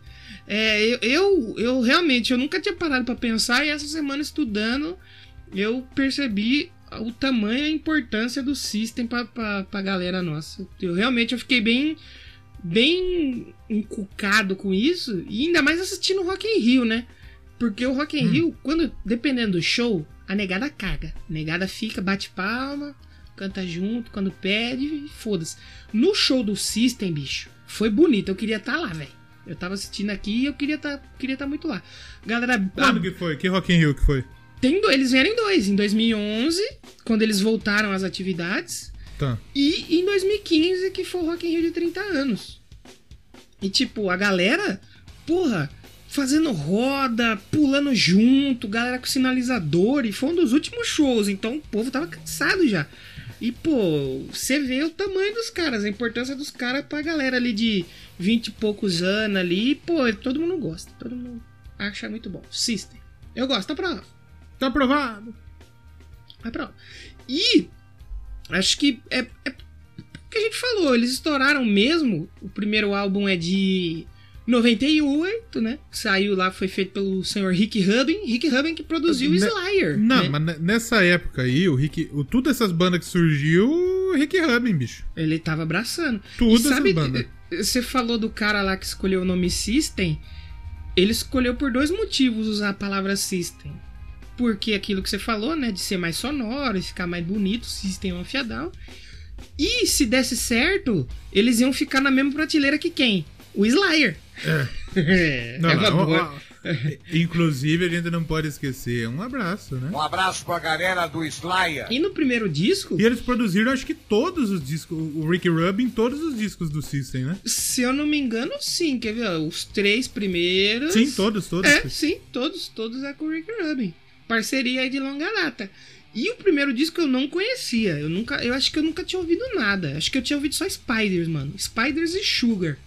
É, eu, eu, eu realmente eu nunca tinha parado pra pensar e essa semana estudando eu percebi o tamanho e a importância do System pra, pra, pra galera nossa. Eu realmente eu fiquei bem bem encucado com isso e ainda mais assistindo Rock in Rio, né? Porque o Rock in Rio, quando dependendo do show, a negada caga. A negada fica, bate palma, canta junto, quando pede, e foda-se. No show do System, bicho, foi bonito. Eu queria estar lá, velho. Eu tava assistindo aqui e eu queria estar queria tá muito lá. Galera, Quando a- que foi? Que Rock in Rio que foi? tem do- eles vieram em dois. Em 2011, quando eles voltaram às atividades. Tá. E em 2015, que foi o Rock in Rio de 30 anos. E tipo, a galera, porra, fazendo roda, pulando junto, galera com sinalizador, e foi um dos últimos shows, então o povo tava cansado já. E, pô, você vê o tamanho dos caras, a importância dos caras pra galera ali de 20 e poucos anos ali, e, pô, todo mundo gosta, todo mundo acha muito bom. System. Eu gosto, tá pra Tá aprovado. Pra lá. E acho que é, é o que a gente falou, eles estouraram mesmo. O primeiro álbum é de 98, né? Saiu lá, foi feito pelo senhor Rick Rubin. Rick Rubin que produziu o Ne- Slayer. Não, né? mas ne- nessa época aí, o Rick. O, tudo essas bandas que surgiu, o Rick Rubin, bicho. Ele tava abraçando. Tudo E sabe, essas bandas. Você falou do cara lá que escolheu o nome System. Ele escolheu por dois motivos usar a palavra System. Porque aquilo que você falou, né? De ser mais sonoro e ficar mais bonito, System é afiadão. E se desse certo, eles iam ficar na mesma prateleira que quem? O Slayer. É. Não, é não, ó, Inclusive, a gente não pode esquecer. Um abraço, né? Um abraço pra galera do Slayer. E no primeiro disco, E eles produziram, acho que todos os discos. O Rick Rubin, todos os discos do System, né? se eu não me engano, sim, quer ver? Os três primeiros. Sim, todos, todos. É, sim, todos, todos é com o Rick Rubin. Parceria aí de longa data. E o primeiro disco eu não conhecia. Eu nunca, eu acho que eu nunca tinha ouvido nada. Acho que eu tinha ouvido só Spiders, mano. Spiders e Sugar.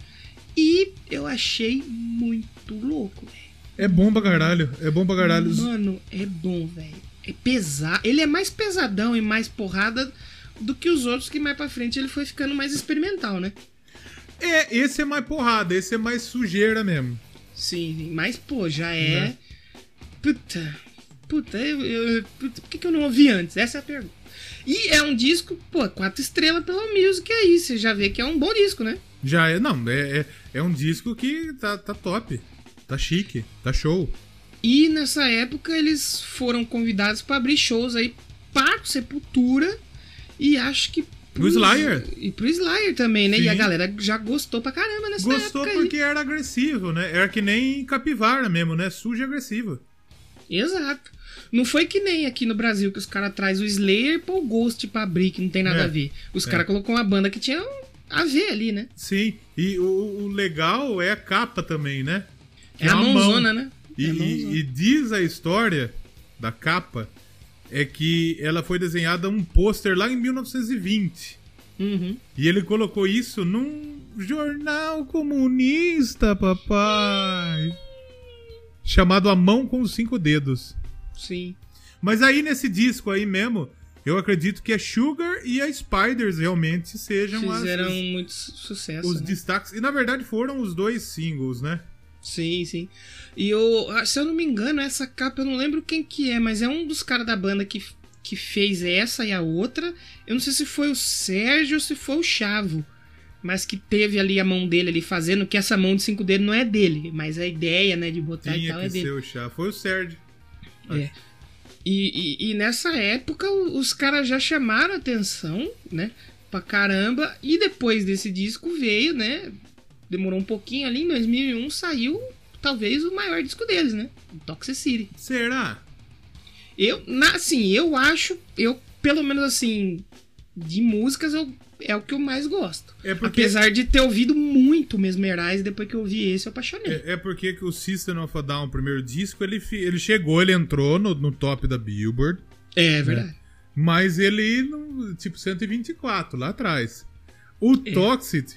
E eu achei muito louco, velho. É bom pra caralho. É bom pra caralho. Mano, é bom, velho. É pesado. Ele é mais pesadão e mais porrada do que os outros que mais pra frente ele foi ficando mais experimental, né? É, esse é mais porrada, esse é mais sujeira mesmo. Sim, mas pô, já é. Né? Puta. Puta, eu, eu- puta, por que, que eu não ouvi antes? Essa é a pergunta. E é um disco, pô, quatro estrelas pela Music aí. Você já vê que é um bom disco, né? Já é, não, é, é, é um disco que tá, tá top. Tá chique, tá show. E nessa época eles foram convidados pra abrir shows aí para Sepultura e acho que. Pro Slayer. E pro Slayer também, né? E Sim. a galera já gostou pra caramba nessa Gostou época aí. porque era agressivo, né? Era que nem capivara mesmo, né? Sujo e agressivo. Exato. Não foi que nem aqui no Brasil que os caras trazem o Slayer e pôr o Ghost pra abrir, que não tem nada É. a ver. Os É. caras colocou uma banda que tinha a ver ali, né? Sim, e o, o legal é a capa também, né? Que É a mãozona, mão. né? E, É a e- e diz a história da capa é que ela foi desenhada um pôster lá em 1920. Uhum. E ele colocou isso num jornal comunista, papai. Chamado A Mão com os Cinco Dedos. Sim. Mas aí nesse disco aí mesmo, eu acredito que a Sugar e a Spiders realmente sejam as- Fizeram os, muito su- sucesso. os né? destaques. E na verdade foram os dois singles, né? Sim, sim. E eu, ah, se eu não me engano, essa capa eu não lembro quem que é, mas é um dos caras da banda que, que fez essa e a outra. Eu não sei se foi o Sérgio ou se foi o Chavo. Mas que teve ali a mão dele ali fazendo, que essa mão de cinco dedos não é dele, mas a ideia, né, de botar e Tinha tal que é dele. ser o chá. Foi o Sérgio. É. E, e- e nessa época os caras já chamaram atenção, né? Pra caramba. E depois desse disco veio, né? Demorou um pouquinho ali, em 2001 saiu talvez o maior disco deles, né? O Toxicity. Será? Eu, na, assim, eu acho, eu pelo menos assim, de músicas eu, é o que eu mais gosto. É porque- Apesar de ter ouvido muito Mesmerize, depois que eu ouvi esse, eu apaixonei. É, é porque que o System of a Down, o primeiro disco, ele, ele chegou, ele entrou no, no top da Billboard, É, verdade. mas ele, tipo, 124 lá atrás. O É. Toxic,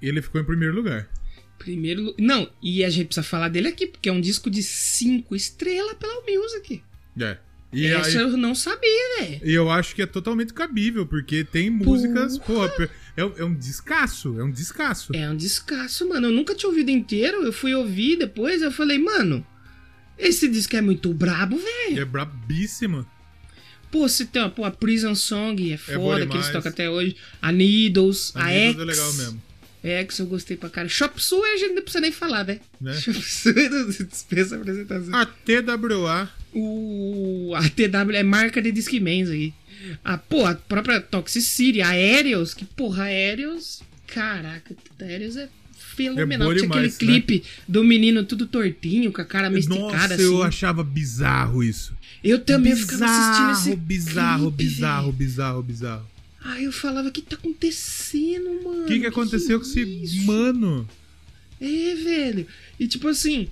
ele ficou em primeiro lugar. Primeiro. Não, e a gente precisa falar dele aqui, porque é um disco de 5 estrelas pela Music. É. E, Essa aí- eu não sabia, velho. e eu acho que é totalmente cabível, porque tem músicas, porra, pe- é, é um descasso, é um descasso. É um descasso, mano. Eu nunca tinha ouvido inteiro. Eu fui ouvir depois, eu falei, mano, esse disco é muito brabo, velho. É brabíssimo. Pô, se tem, ó, pô, a Prison Song é foda, boa que eles tocam até hoje. A Needles, a, A X. Needles é legal mesmo. X eu gostei pra cara. Shop Suey a gente não precisa nem falar, né? Né? Shop se (laughs) dispensa apresentação. A TWA, O a TW é marca de Discmans aí. A, pô, a própria Toxicity, a Aerials, que porra, a Aerials, caraca, a Aerials é fenomenal. É Tinha aquele demais, né? clipe do menino tudo tortinho, com a cara nossa, mesticada assim. eu achava bizarro isso. Eu também ficava assistindo esse bizarro, clipe, bizarro, velho. bizarro, bizarro. Aí eu falava, o que tá acontecendo, mano? O que, que aconteceu com esse isso? mano? É, velho. E tipo assim,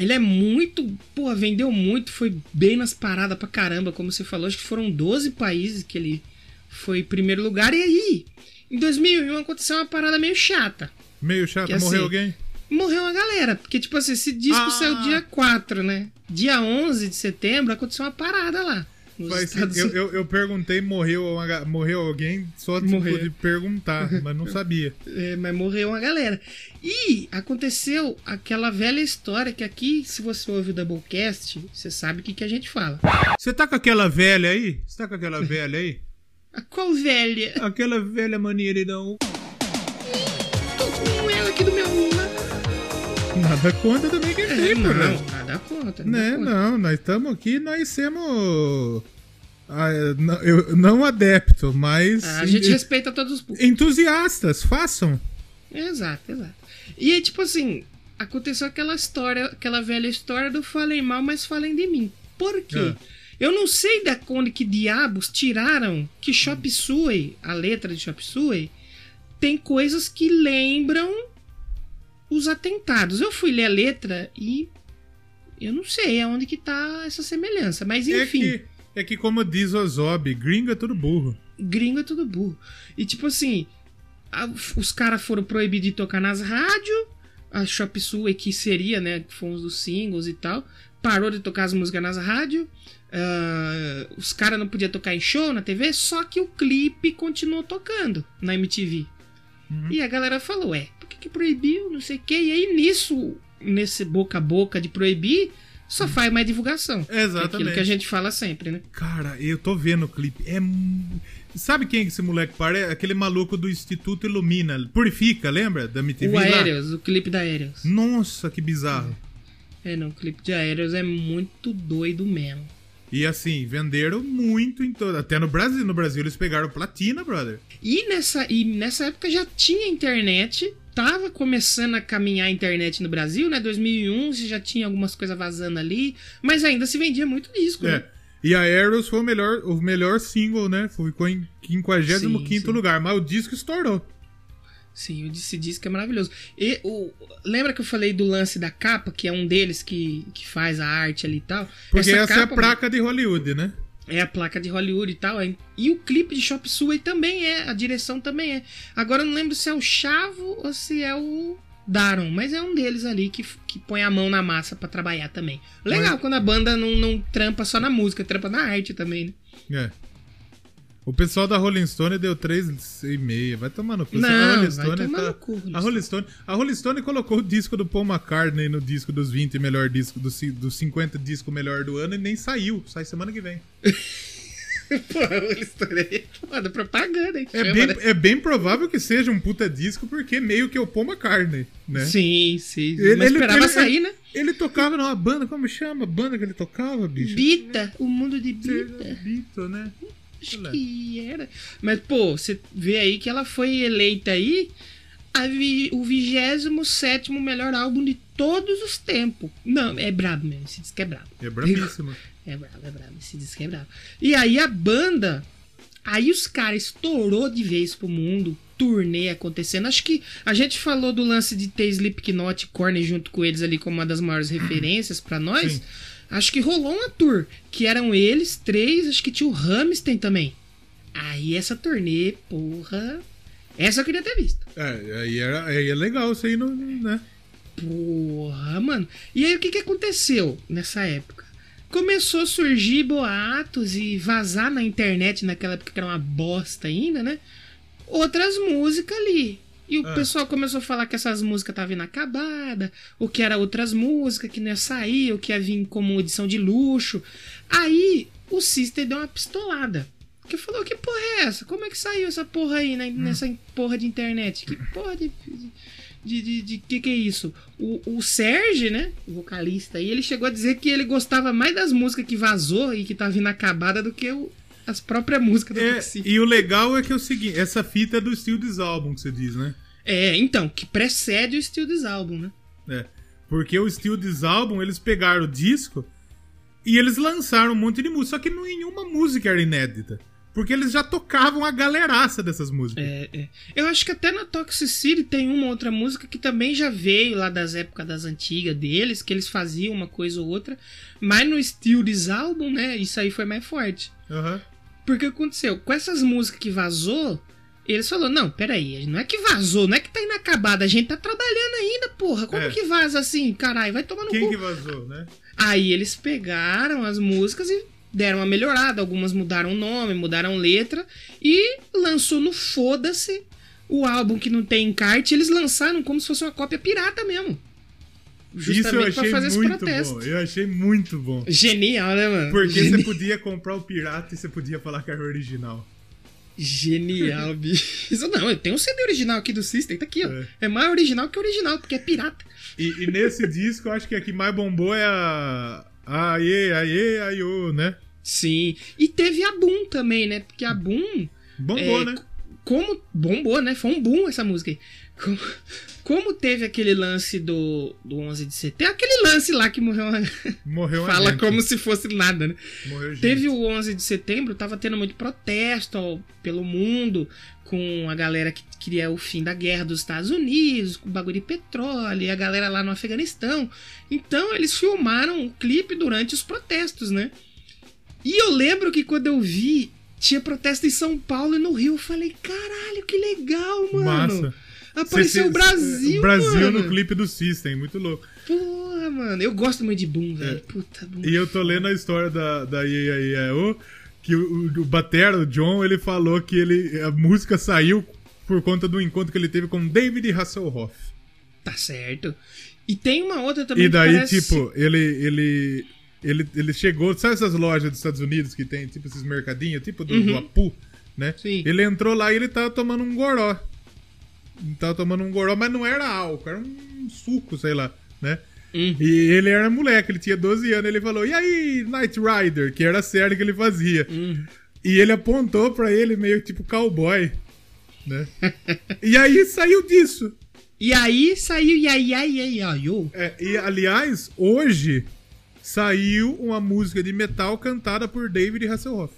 ele é muito. Pô, vendeu muito, foi bem nas paradas pra caramba, como você falou. Acho que foram 12 países que ele foi em primeiro lugar. E aí, em 2001 aconteceu uma parada meio chata. Meio chato, Que morreu assim, alguém? Morreu uma galera. Porque, tipo assim, esse disco Ah. saiu dia 4, né? Dia 11 de setembro aconteceu uma parada lá. Mas, Estados eu, eu, eu perguntei, morreu, uma morreu alguém só tipo, Morreu. de perguntar, mas não sabia. É, mas morreu uma galera. E aconteceu aquela velha história que aqui, se você ouve o Doublecast, você sabe o que, que a gente fala. Você tá com aquela velha aí? Você tá com aquela (laughs) velha aí? A qual velha? Aquela velha não. Tô com ela aqui do meu lado. Nada contra também que É, tem, não, né? Nada contra. Né, nada contra. não, nós estamos aqui, nós somos. ah, não, eu, não adepto, mas. A gente en- respeita todos os públicos. Entusiastas, façam. Exato, exato. E aí, tipo assim, aconteceu aquela história, aquela velha história do falem mal, mas falem de mim. Por quê? Ah. Eu não sei da onde que diabos tiraram que Chop Suey, a letra de Chop Suey, tem coisas que lembram os atentados. Eu fui ler a letra e eu não sei aonde que tá essa semelhança, mas É enfim. que, é que, como diz o Zob, gringo é tudo burro. gringo é tudo burro. E tipo assim, a- os caras foram proibidos de tocar nas rádios, a Shop Suey, que seria, né, que foi um dos singles e tal, parou de tocar as músicas nas rádios, ah, os caras não podiam tocar em show na TV, só que o clipe continuou tocando na MTV. E a galera falou, ué, por que, que proibiu, não sei o quê, e aí nisso, nesse boca a boca de proibir, só faz mais divulgação. Exatamente. Aquilo que a gente fala sempre, né? Cara, eu tô vendo o clipe. É. Sabe quem é esse moleque parece? Aquele maluco do Instituto Ilumina. Purifica, lembra? Da MTV O? Aéreos, o clipe da Aéreos. Nossa, que bizarro. É, não, o clipe de Aéreos é muito doido mesmo. E assim, venderam muito em todo. Até no Brasil. No Brasil eles pegaram platina, brother. E nessa, e nessa época já tinha internet, tava começando a caminhar a internet no Brasil, né? 2011 já tinha algumas coisas vazando ali, mas ainda se vendia muito disco, É. né? E a Arrows foi o melhor, o melhor single, né? Ficou em 55 Sim, sim. lugar, mas o disco estourou. Sim, o disse disco é maravilhoso. E o, lembra que eu falei do lance da capa, que é um deles que, que faz a arte ali e tal? Porque essa, é a capa, placa de Hollywood, né? É a placa de Hollywood e tal. é. E o clipe de Shop Suey também é, a direção também é. Agora eu não lembro se é o Chavo ou se é o Daron, mas é um deles ali que, que põe a mão na massa pra trabalhar também. Legal Mas- quando a banda não, não trampa só na música, trampa na arte também, né? É. O pessoal da Rolling Stone deu 3,5. Vai tomar no cu. Não, a Rolling vai Stone tomar tá- no cu, Rolling a Rolling Stone, a Rolling Stone colocou o disco do Paul McCartney no disco dos 20 melhor disco dos, dos 50 discos melhor do ano e nem saiu. Sai semana que vem. (laughs) Pô, a história aí é foda, propaganda, hein? É Chama, bem, né? é bem provável que seja um puta disco porque meio que é o Paul McCartney, né? Sim, sim. Ele- mas esperava ele- sair, né? Ele tocava numa banda, como chama? A banda que ele tocava, bicho? Bita, o mundo de Bita. Bito, né? Acho que era. Mas, pô, você vê aí que ela foi eleita aí vi- o 27 melhor álbum de todos os tempos. Não, é brabo mesmo. Esse disco é brabo. É brabíssimo. (laughs) É brabo, é brabo. Esse disco é brabo. E aí a banda. Aí os caras estourou de vez pro mundo. Turnê acontecendo. Acho que a gente falou do lance de ter Slipknot e Korn junto com eles ali como uma das maiores referências pra nós. Sim. Acho que rolou uma tour. Que eram eles, três. Acho que tinha o Ramstein também. Aí essa turnê, porra. Essa eu queria ter visto. É, aí, era, aí é legal isso aí, não, né? Porra, mano. E aí o que, que aconteceu nessa época? Começou a surgir boatos e vazar na internet naquela época que era uma bosta ainda, né? Outras músicas ali. E o Ah. pessoal começou a falar que essas músicas estavam inacabadas, ou que era outras músicas que não ia sair, ou que ia vir como edição de luxo. Aí o Sister deu uma pistolada. Que falou, que porra é essa? Como é que saiu essa porra aí na- nessa porra de internet? Que porra de. De, de, de que que é isso? O, o Serge, né? O vocalista aí, ele chegou a dizer que ele gostava mais das músicas que vazou e que tava inacabada do que o- as próprias músicas do É, Toxic. e o legal é que é o seguinte, essa fita é do estilo dos álbum que você diz, né? É, então, que precede o Steel This Album, né? É. Porque o estilo dos álbum, eles pegaram o disco e eles lançaram um monte de música, só que nenhuma música era inédita. Porque eles já tocavam a galeraça dessas músicas. É, é. Eu acho que até na Toxicity tem uma outra música que também já veio lá das épocas das antigas deles, que eles faziam uma coisa ou outra. Mas no Steel This Album, né? Isso aí foi mais forte. Aham. Porque aconteceu? Com essas músicas que vazou, eles falaram, não, peraí, não é que vazou, não é que tá inacabada, a gente tá trabalhando ainda, porra. Como É. que vaza assim? Caralho, vai tomar no Quem cu. que vazou, né? Aí eles pegaram as músicas e deram uma melhorada. Algumas mudaram o nome, mudaram letra. E lançou no Foda-se o álbum que não tem encarte. Eles lançaram como se fosse uma cópia pirata mesmo. Isso eu Justamente pra achei fazer muito bom. Eu achei muito bom. Genial, né, mano? Porque Geni- você podia comprar o pirata e você podia falar que era original. Genial, (laughs) bicho. Isso não, eu tenho um CD original aqui do System, tá aqui, ó. É. É, mais original que original, porque é pirata. E, e nesse (laughs) disco, eu acho que a que mais bombou é a. Aê, aê, aiô, né? Sim. E teve a Boom também, né? Porque a Boom. Bombou, É, né? Como. Bombou, né? Foi um boom essa música aí. Como, como teve aquele lance do, do 11 de setembro. Aquele lance lá que morreu. uma- Morreu (laughs) uma Fala gente. como se fosse nada, né? Morreu gente. Teve o 11 de setembro, tava tendo muito protesto ó, pelo mundo, com a galera que queria o fim da guerra dos Estados Unidos, com o bagulho de petróleo, e a galera lá no Afeganistão. Então eles filmaram o clipe durante os protestos, né? E eu lembro que quando eu vi, tinha protesto em São Paulo e no Rio, eu falei, caralho, que legal, mano. Massa. Apareceu o Brasil, O Brasil mano. no clipe do System, muito louco. Porra, mano. Eu gosto muito de Boom, velho. É. Puta, Boom. E eu tô lendo a história da, da IAIAO, que o, o Batera, o John, ele falou que ele, a música saiu por conta do encontro que ele teve com David Hasselhoff. Tá certo. E tem uma outra também E daí, parece... tipo, ele, ele, ele, ele chegou, sabe essas lojas dos Estados Unidos que tem, tipo, esses mercadinhos, tipo do, do Apu, né? Sim. Ele entrou lá e ele tava tomando um goró. Ele tava tomando um goró, mas não era álcool, era um suco, sei lá, né? Uhum. E ele era moleque, ele tinha 12 anos, ele falou, e aí, Night Rider, que era a série que ele fazia. Uhum. E ele apontou pra ele meio tipo cowboy, né? (laughs) e aí saiu disso. E aí saiu e aí, aí, aí, aí, yo. É, e aliás, hoje saiu uma música de metal cantada por David Hasselhoff.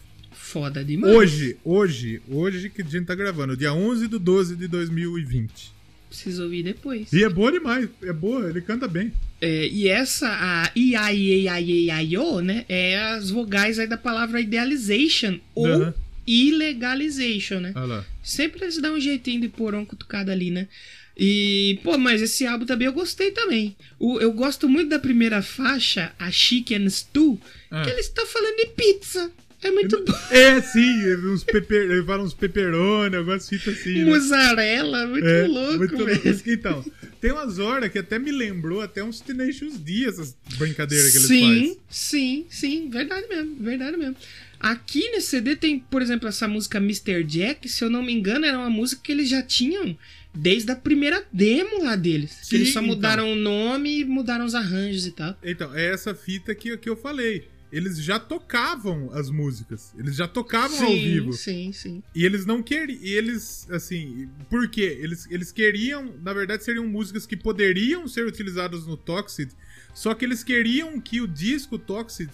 Foda demais. Hoje, hoje, hoje que a gente tá gravando, dia 11 de 12 de 2020. Preciso ouvir depois. E é boa demais, é boa, ele canta bem. É, e essa, a I, I, I, I, I, I, O, né? É as vogais aí da palavra idealization ou Aham. illegalization, né? Sempre eles dão um jeitinho de pôr uma cutucada ali, né? E, pô, mas esse álbum também eu gostei também. O, eu gosto muito da primeira faixa, a Chicken Stew, Ah. que eles estão falando de pizza. É muito bom. É, sim, uns peper, fala uns pepperoni, algumas fitas assim. né? Mussarela, muito É, louco, muito velho. Então, tem umas horas que até me lembrou até uns Tenacious D, essas brincadeiras que eles Sim, fazem. sim, sim, verdade mesmo, verdade mesmo. Aqui nesse CD tem, por exemplo, essa música Mr. Jack, se eu não me engano, era uma música que eles já tinham desde a primeira demo lá deles. Sim, eles só então. mudaram o nome e mudaram os arranjos e tal. Então, é essa fita que, que eu falei. Eles já tocavam as músicas. Eles já tocavam ao vivo. Sim, sim. E eles não queriam. E eles, assim. Por quê? Eles, eles queriam. Na verdade, seriam músicas que poderiam ser utilizadas no Toxic. Só que eles queriam que o disco Toxic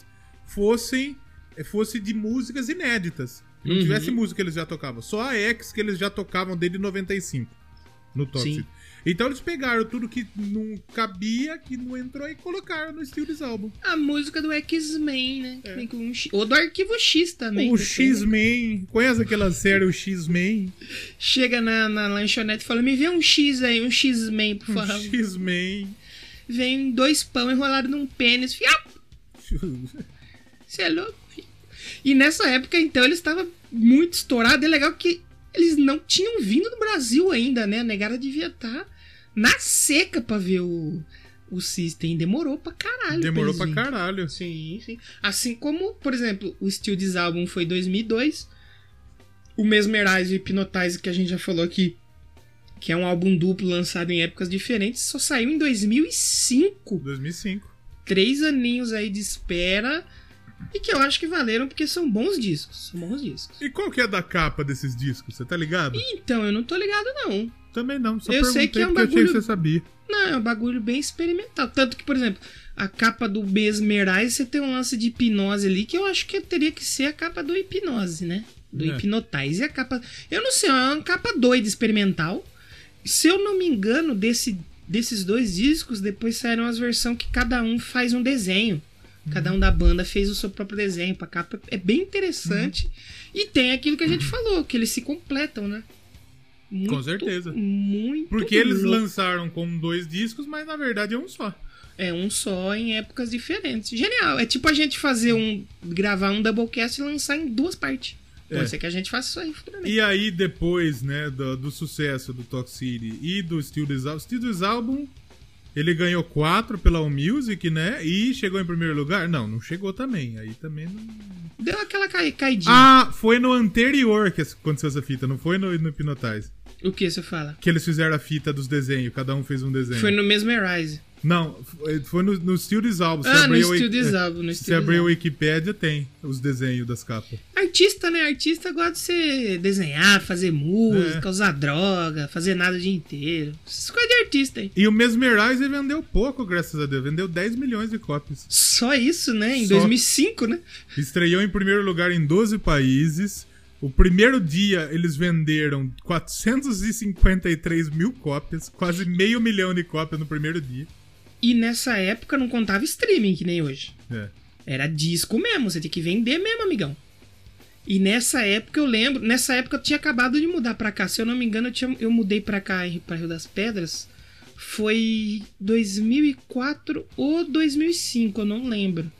fossem eh, fosse de músicas inéditas. Não Uhum. tivesse música que eles já tocavam. Só a X que eles já tocavam desde 95 no Toxic. Sim. Então eles pegaram tudo que não cabia, que não entrou e colocaram no Steelers álbum. A música do X-Men, né? Com um X- Ou do Arquivo X também. É. o né? X-Men. Conhece aquela série, o X-Men? Chega na, na lanchonete e fala: Me vê um X aí, um X-Men, por favor. X-Men. Vem dois pão enrolados num pênis. Fiap! Você (laughs) é louco. E nessa época, então, ele estava muito estourado. É legal que eles não tinham vindo no Brasil ainda, né? A negada devia estar na seca pra ver o, o System. Demorou pra caralho. Demorou pra virem. caralho. Sim, sim. Assim como, por exemplo, o Steel This Album foi 2002. O Mesmerize e Hypnotize, que a gente já falou aqui, que é um álbum duplo lançado em épocas diferentes, só saiu em 2005 2005. três aninhos aí de espera e que eu acho que valeram porque são bons discos. São bons discos. E qual que é da capa desses discos? Você tá ligado? Então, eu não tô ligado, não. Também não, só Eu sei perguntei que é um porque eu achei bagulho- que você sabia. Não, é um bagulho bem experimental. Tanto que, por exemplo, a capa do Mesmerize, você tem um lance de hipnose ali que eu acho que teria que ser a capa do hipnose, né? Do É. Hypnotize. E a capa. Eu não sei, é uma capa doida experimental. Se eu não me engano, desse, desses dois discos, depois saíram as versões que cada um faz um desenho. Cada um da banda fez o seu próprio desenho pra capa. É bem interessante. E tem aquilo que a gente falou, que eles se completam, né? Muito, certeza. Muito Porque eles louco. lançaram com dois discos, mas na verdade é um só. É um só em épocas diferentes. Genial. É tipo a gente fazer um. gravar um Doublecast e lançar em duas partes. Pode É. ser que a gente faça isso aí futuramente. E aí, depois, né, do, do sucesso do Toxicity e do Steel This Album, Steel This Album, ele ganhou quatro pela All Music, né, e chegou em primeiro lugar? Não, não chegou também, aí também não... Deu aquela cai- caidinha. Ah, foi no anterior que aconteceu essa fita, não foi no, no Hypnotize. O que você fala? Que eles fizeram a fita dos desenhos, cada um fez um desenho. Foi no Mesmerize. Não, foi- no, no Steel This Album. Ah, no Steel This Album, no Se abrir o. Wikipedia, tem os desenhos das capas. Artista, né? Artista gosta de ser desenhar, fazer música, É. usar droga, fazer nada o dia inteiro. Essas coisas de artista aí. E o Mesmerize vendeu pouco, graças a Deus. Vendeu 10 milhões de cópias. Só isso, né? Em Só. 2005, né? Estreou em primeiro lugar em 12 países. O primeiro dia eles venderam 453 mil cópias, quase meio milhão de cópias no primeiro dia. E nessa época não contava streaming, que nem hoje. É. Era disco mesmo, você tinha que vender mesmo, amigão. E nessa época eu lembro, nessa época eu tinha acabado de mudar pra cá. Se eu não me engano, eu, tinha, eu mudei pra cá, pra Rio das Pedras. Foi 2004 ou 2005, eu não lembro.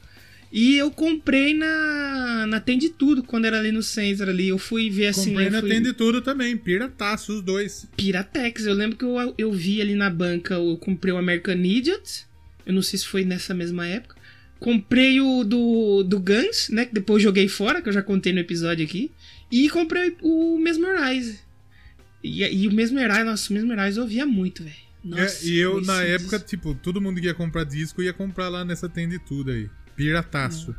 E eu comprei na, na Tende Tudo, quando era ali no centro ali. Eu fui ver assim. Comprei eu na fui... Tende Tudo também, pirataço os dois. Piratex. Eu lembro que eu, eu vi ali na banca, eu comprei o American Idiot. Eu não sei se foi nessa mesma época. Comprei o do, do Guns, né? Que depois joguei fora, que eu já contei no episódio aqui. E comprei o Mesmerize. E, e o Mesmerize, nossa, o Mesmerize eu ouvia muito, velho. É, Nossa, e eu, na época, tipo, todo mundo que ia comprar disco ia comprar lá nessa Tende Tudo aí. Pirataço.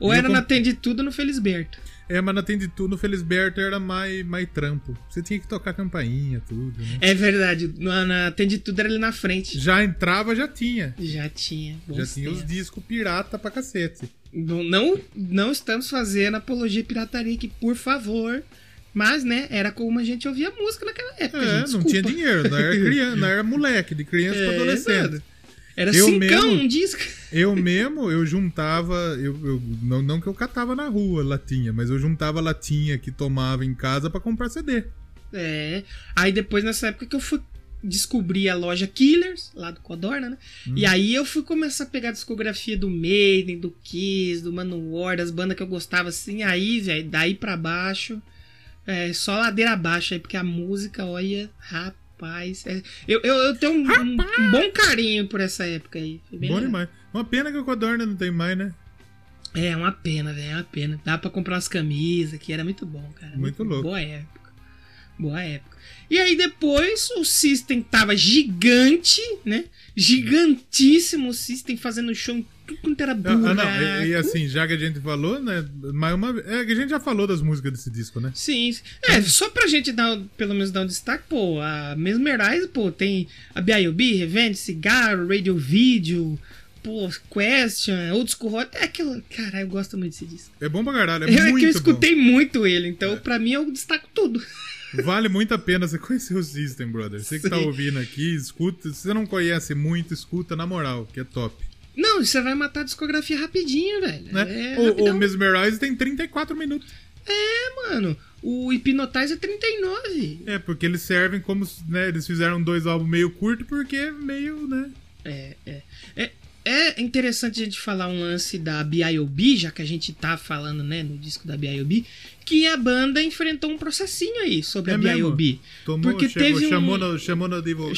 Ou eu era comp- na Tende Tudo no Felisberto. É, mas na Tende Tudo, no Felisberto era mais, mais trampo. Você tinha que tocar campainha, tudo, né? É verdade, na, na Tende Tudo era ali na frente. Já entrava, já tinha. Já tinha. Já bons tinha os discos pirata pra cacete. Não, não, não estamos fazendo apologia à pirataria aqui, por favor. Mas, né, era como a gente ouvia música naquela época. É, gente, não tinha dinheiro, não era (laughs) criança, não era moleque, de criança pra É, adolescente. mano. Era Eu cincão mesmo- um disco. (laughs) Eu mesmo, eu juntava, eu, eu- não, não que eu catava na rua latinha, mas eu juntava latinha que tomava em casa pra comprar CD. É. Aí depois, nessa época que eu fui descobrir a loja Killers, lá do Codorna, né? Hum. E aí eu fui começar a pegar a discografia do Maiden, do Kiss, do Manowar, das bandas que eu gostava assim. Aí, velho, daí pra baixo, é só ladeira abaixo aí, porque a música, olha, rapaz. É- eu, eu, eu tenho um, um- um bom carinho por essa época aí. Foi bem Bom legal. demais. Uma pena que o Codorna não tem mais, né? É, uma pena, velho, é uma pena. Dá pra comprar umas camisas, que era muito bom, cara. Muito louco. Boa época. Boa época. E aí depois o System tava gigante, né? Gigantíssimo o System fazendo show em tudo quanto era Ah, buraco. ah, não, e, e assim, já que a gente falou, né? Mais uma. É que a gente já falou das músicas desse disco, né? Sim, sim. É, só pra gente dar, pelo menos dar um destaque, pô, a Mesmerize, pô, tem a B.I.O.B., Revenge, Cigarro, Radio Video, pô, Question, Old School Rock. É aquilo. Cara, eu gosto muito desse disco. É bom pra caralho, é é muito que eu bom. escutei muito ele, então pra mim eu destaco tudo. (laughs) Vale muito a pena você conhecer o System, brother. Você que tá Sim. ouvindo aqui, escuta. Se você não conhece muito, escuta na moral, que é top. Não, você vai matar a discografia rapidinho, velho. Né? É, o, o. Mesmerize tem 34 minutos. É, mano. O Hypnotize é 39. É, porque eles servem como, né, eles fizeram dois álbuns meio curto porque é meio, né, É, é. É, é interessante a gente falar um lance da B.I.O.B., já que a gente tá falando, né, no disco da B.I.O.B., que a banda enfrentou um processinho aí sobre É a? B.I.O.B. tomou, Porque chegou, teve um- chamou no, chamou no advogado,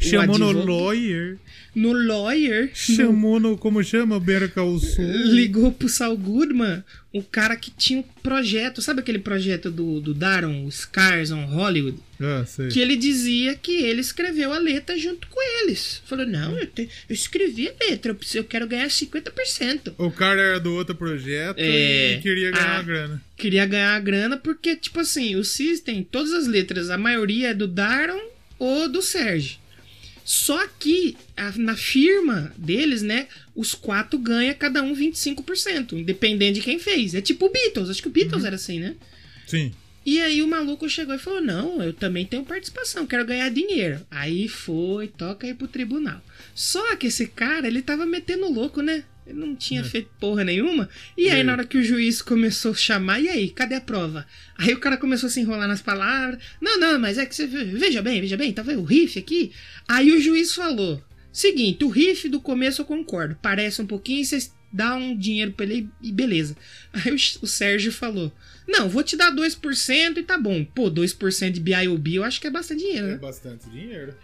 chamou no lawyer, No Lawyer, chamou no, como chama, Berca o Sul. ligou pro Saul Goodman, o cara que tinha um projeto, sabe aquele projeto do, do Daron, o Scars on Hollywood? Ah, sei. Que ele dizia que ele escreveu a letra junto com eles. Falou, não, eu, te- eu escrevi a letra, eu, preciso- eu quero ganhar 50%. O cara era do outro projeto É. e queria ganhar Ah. uma grana. Queria ganhar a grana porque, tipo assim, o System, todas as letras, a maioria é do Daron ou do Serge. Só que a- na firma deles, né, os quatro ganham cada um 25%, independente de quem fez. É tipo o Beatles, acho que o Beatles era assim, né? Sim. E aí o maluco chegou e falou: Não, eu também tenho participação, quero ganhar dinheiro. Aí foi, toca aí pro tribunal. Só que esse cara, ele tava metendo louco, né? Ele não tinha feito porra nenhuma. E aí, É. na hora que o juiz começou a chamar, e aí, cadê a prova? Aí o cara começou a se enrolar nas palavras. Não, não, mas é que você. Veja bem, veja bem, tá vendo o riff aqui? Aí o juiz falou: Seguinte, o riff do começo eu concordo. Parece um pouquinho, vocês dá um dinheiro pra ele e beleza. Aí o, o Sérgio falou: Não, vou te dar 2% e tá bom. Pô, 2% de BIOB eu acho que é bastante dinheiro, É né? bastante dinheiro.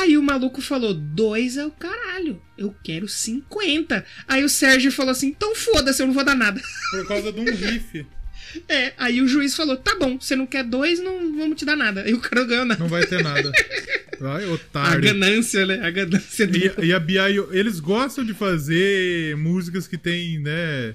Aí o maluco falou: 2 é o caralho, eu quero 50. Aí o Sérgio falou assim: Então foda-se, eu não vou dar nada. (laughs) Por causa de um riff. É, aí o juiz falou: Tá bom, você não quer 2, não vamos te dar nada. Aí o cara ganhou nada. Não vai ter nada. (laughs) Vai, A otário. ganância, né? A ganância do. E, e a BI, eles gostam de fazer músicas que tem, né?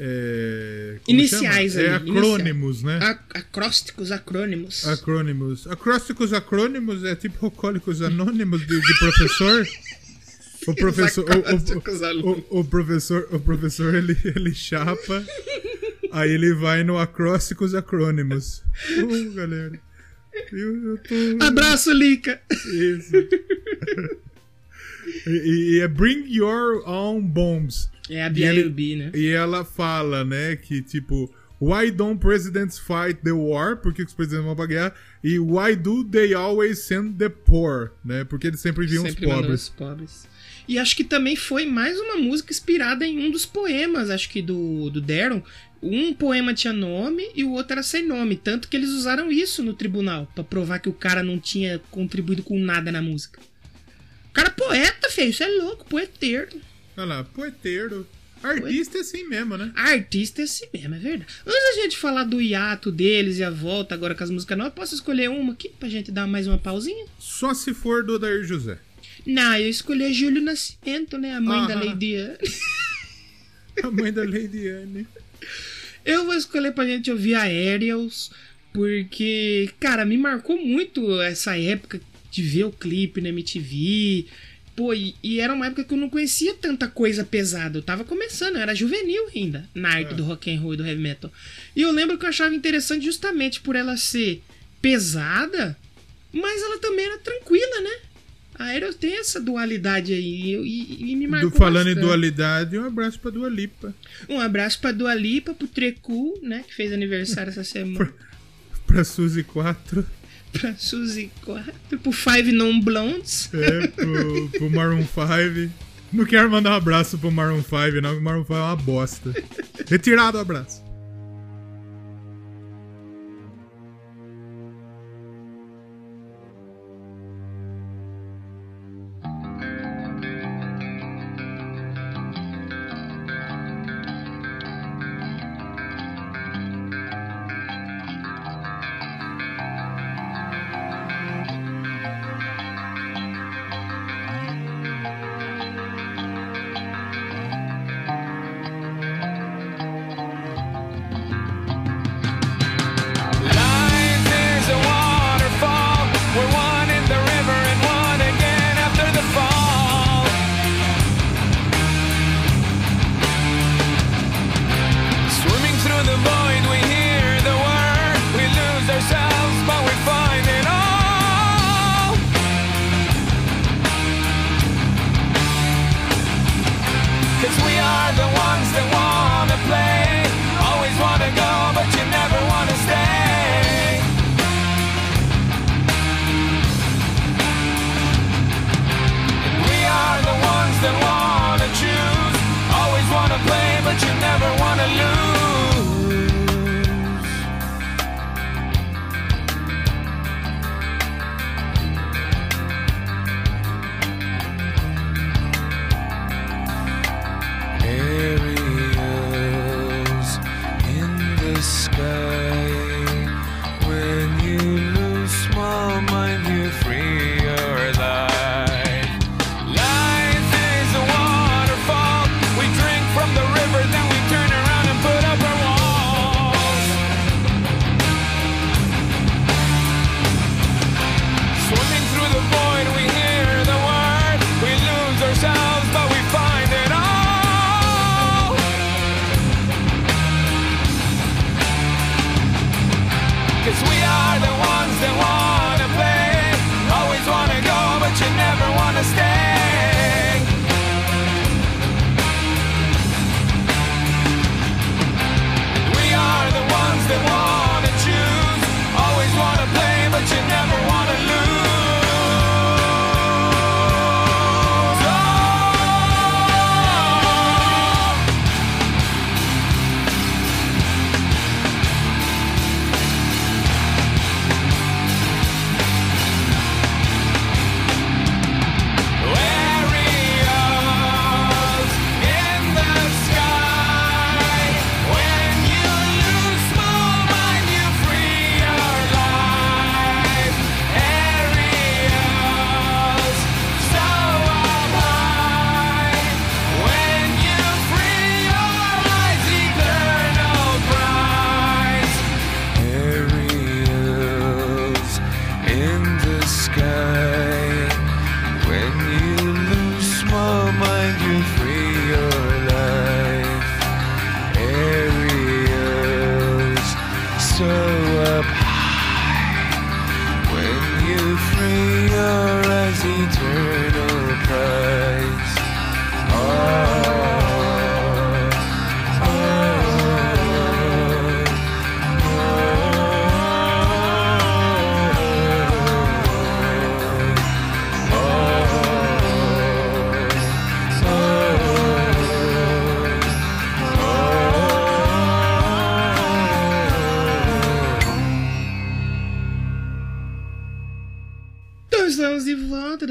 É, Iniciais chama? É ali, acrônimos, né? A- acrósticos, acrônimos. Acrônimos. Acrósticos acrônimos é tipo alcoólicos anônimos de, de professor. O professor, o- o, o professor, o professor ele, ele chapa, aí ele vai no acrósticos acrônimos. Uh, galera. Eu, eu tô. Abraço, Lica! Isso. e, e é Bring Your Own Bombs. É a BIOB, né? E ela fala, né, que tipo, why don't presidents fight the war? Por que os presidentes vão pra guerra? E why do they always send the poor? Né? Porque eles sempre viam Sempre os pobres. os pobres. E acho que também foi mais uma música inspirada em um dos poemas, acho que do, do Darren. Um poema tinha nome e o outro era sem nome. Tanto que eles usaram isso no tribunal, pra provar que o cara não tinha contribuído com nada na música. O cara é poeta, feio, isso é louco, poeteiro. Olha lá, poeteiro. Artista é assim mesmo, né? Artista é assim mesmo, é verdade. Antes da gente falar do hiato deles e a volta agora com as músicas novas, posso escolher uma aqui pra gente dar mais uma pausinha? Só se for do Odair José. Não, eu escolhi a Júlio Nascimento, né? A mãe da Ah. Lady Anne. (laughs) A mãe da Lady Anne. Eu vou escolher pra gente ouvir Aerials, porque, cara, me marcou muito essa época de ver o clipe na MTV. Pô, e, e era uma época que eu não conhecia tanta coisa pesada. Eu tava começando, eu era juvenil ainda na arte É. do rock and roll e do heavy metal. E eu lembro que eu achava interessante justamente por ela ser pesada, mas ela também era tranquila, né? A Aerials tem essa dualidade aí e, e- me marcou Do, falando em bastante. dualidade, um abraço pra Dua Lipa. Um abraço pra Dua Lipa, pro Trecu, né? Que fez aniversário essa (laughs) semana. Pra Suzy 4. Pra Suzy 4, pro Five Non Blondes. É, pro, pro Maroon 5. Não quero mandar um abraço pro Maroon 5, não, o Maroon 5 é uma bosta. Retirado o abraço.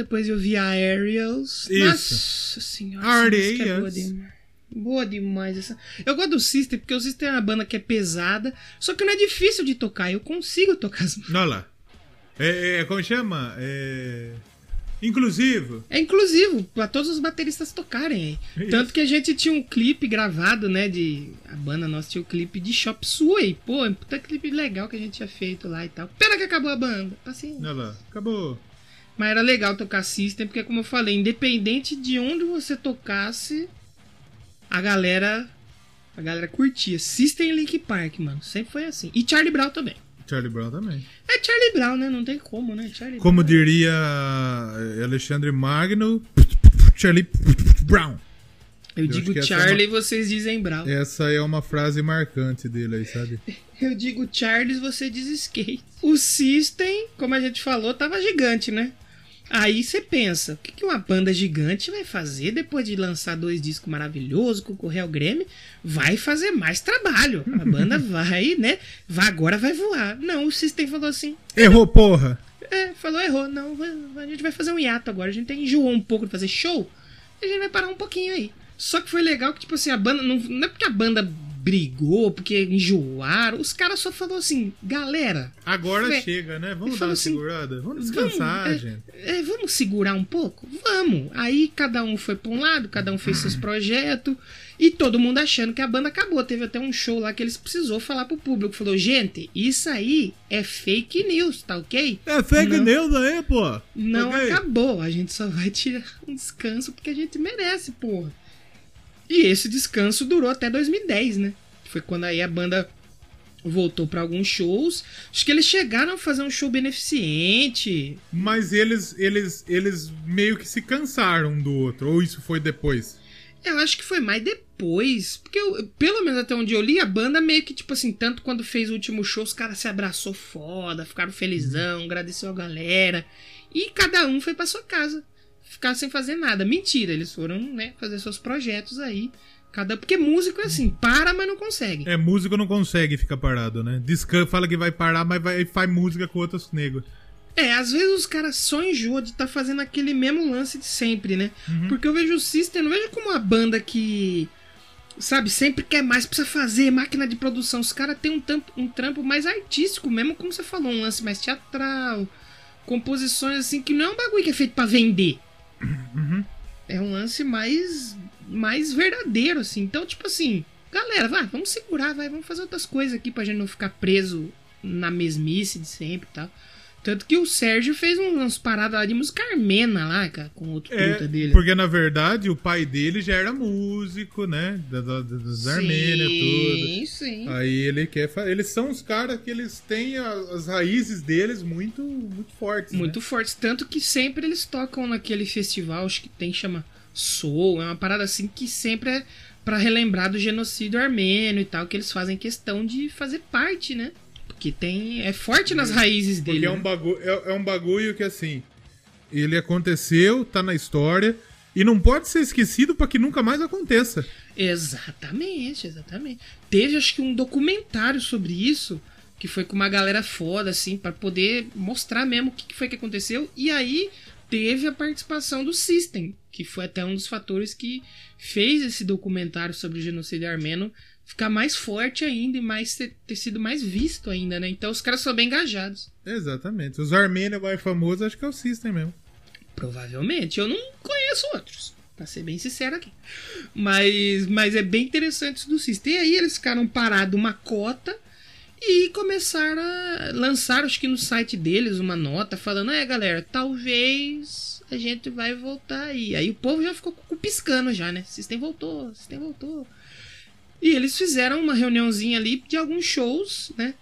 Depois de ouvir a Aerials. Isso. Nossa senhora, música é boa Aerials. demais. Boa demais essa. Eu gosto do System porque o System é uma banda que é pesada, só que não é difícil de tocar. Eu consigo tocar as Olha lá. É, é, como chama? É. Inclusivo. É inclusivo, pra todos os bateristas tocarem. Isso. Tanto que a gente tinha um clipe gravado, né? De. A banda nossa tinha o clipe de Shop Suey. Pô, é um puta clipe legal que a gente tinha feito lá e tal. Pena que acabou a banda. Assim. Olha lá. Acabou. Mas era legal tocar System, porque como eu falei, independente de onde você tocasse, a galera. A galera curtia. System e Link Park, mano. Sempre foi assim. E Charlie Brown também. Charlie Brown também. É Charlie Brown, né? Não tem como, né? Charlie Como Brown. diria eh, Alexandre Magno, Charlie Brown. Eu eu digo que essa é Charlie, vocês dizem Brown. Essa é uma frase marcante dele aí, sabe? (laughs) Eu digo Charles, você diz skate. O System, como a gente falou, tava gigante, né? Aí você pensa, o que que uma banda gigante vai fazer depois de lançar dois discos maravilhosos, concorrer ao Grammy? Vai fazer mais trabalho. A (laughs) banda vai, né? Vai, agora vai voar. Não, o System falou assim, Errou, porra! é, falou, errou. Não, a gente vai fazer um hiato agora. A gente enjoou um pouco de fazer show. A gente vai parar um pouquinho aí. Só que foi legal que, tipo assim, a banda. Não, não é porque a banda brigou, porque enjoaram. Os caras só falaram assim, galera. Agora É. chega, né? Vamos dar uma assim, segurada. Vamos descansar, vamos, é, gente. é, vamos segurar um pouco? Vamos. Aí cada um foi pra um lado, cada um fez seus projetos. E todo mundo achando que a banda acabou. Teve até um show lá que eles precisou falar pro público. Falou, gente, isso aí é fake news, tá ok? É fake Não. news aí, pô. Não Ok? acabou. A gente só vai tirar um descanso porque a gente merece, porra. E esse descanso durou até 2010, né? Foi quando aí a banda voltou pra alguns shows. Acho que eles chegaram a fazer um show beneficente. Mas eles, eles, eles meio que se cansaram um do outro. Ou isso foi depois? Eu acho que foi mais depois. Porque, eu- pelo menos até onde eu li, a banda meio que, tipo assim, tanto quando fez o último show, os caras se abraçou foda, ficaram felizão, agradeceu a galera. E cada um foi pra sua casa. Ficar sem fazer nada. Mentira, eles foram, né, fazer seus projetos aí. Cada... Porque músico é assim, para, mas não consegue. É, músico não consegue ficar parado, né? Descan fala que vai parar, mas vai, faz música com outros negros. É, às vezes os caras só enjoam de estar fazendo aquele mesmo lance de sempre, né? Porque eu vejo o System, não vejo como uma banda que, sabe, sempre quer mais, precisa fazer máquina de produção. Os caras têm um, tampo- um trampo mais artístico, mesmo como você falou, um lance mais teatral, composições assim, que não é um bagulho que é feito pra vender. É um lance mais, mais verdadeiro, assim. Então, tipo assim, galera, vai, vamos segurar, vai, vamos fazer outras coisas aqui pra gente não ficar preso na mesmice de sempre e tal. Tanto que o Sérgio fez um, umas paradas lá de música armena lá, cara, com outro puta É, dele. porque na verdade o pai dele já era músico, né? Da, da, das Armênias, tudo. Sim, sim. Aí ele quer Eles são os caras que eles têm as raízes deles muito, muito fortes. né? Muito fortes. Tanto que sempre eles tocam naquele festival, acho que tem, chama Soul. É uma parada assim que sempre é pra relembrar do genocídio armênio e tal, que eles fazem questão de fazer parte, né? Porque tem. É forte nas raízes dele. Porque é né? um, bagulho, é, é um bagulho que assim. Ele aconteceu, tá na história. E não pode ser esquecido pra que nunca mais aconteça. Exatamente, exatamente. Teve acho que um documentário sobre isso, que foi com uma galera foda, assim, pra poder mostrar mesmo o que que foi que aconteceu. E aí teve a participação do System, que foi até um dos fatores que fez esse documentário sobre o genocídio armeno ficar mais forte ainda e mais ter, ter sido mais visto ainda, né? Então os caras são bem engajados. Exatamente. Os armênios mais famosos acho que é o System mesmo. Provavelmente. Eu não conheço outros. Pra ser bem sincero aqui. Mas, mas é bem interessante isso do System. E aí eles ficaram parados uma cota e começaram a lançar, acho que no site deles, uma nota falando: É, galera, talvez a gente vai voltar aí. Aí o povo já ficou piscando já, né? System voltou, System voltou. E eles fizeram uma reuniãozinha ali de alguns shows, né?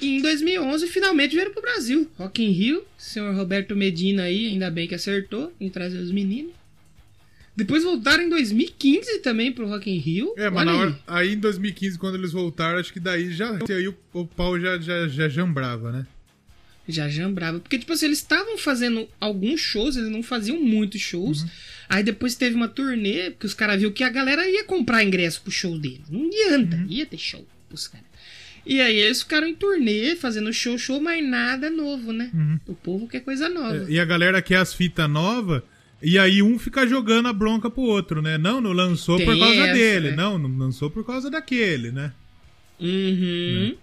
E em 2011 finalmente vieram pro Brasil. Rock in Rio, senhor Roberto Medina aí, ainda bem que acertou em trazer os meninos. Depois voltaram em 2015 também pro Rock in Rio. É, mas hora, aí em 2015, quando eles voltaram, acho que daí já. Aí o, o pau já, já, já jambrava, né? Já jambrava. Porque, tipo assim, eles estavam fazendo alguns shows, eles não faziam muitos shows. Aí depois teve uma turnê, porque os caras viram que a galera ia comprar ingresso pro show deles. Não adianta, ia ter show pros caras. E aí eles ficaram em turnê, fazendo show, show, mas nada novo, né? O povo quer coisa nova. E a galera quer as fitas novas, e aí um fica jogando a bronca pro outro, né? Não, não lançou por Tem causa essa, dele. né? Não, não lançou por causa daquele, né? Uhum.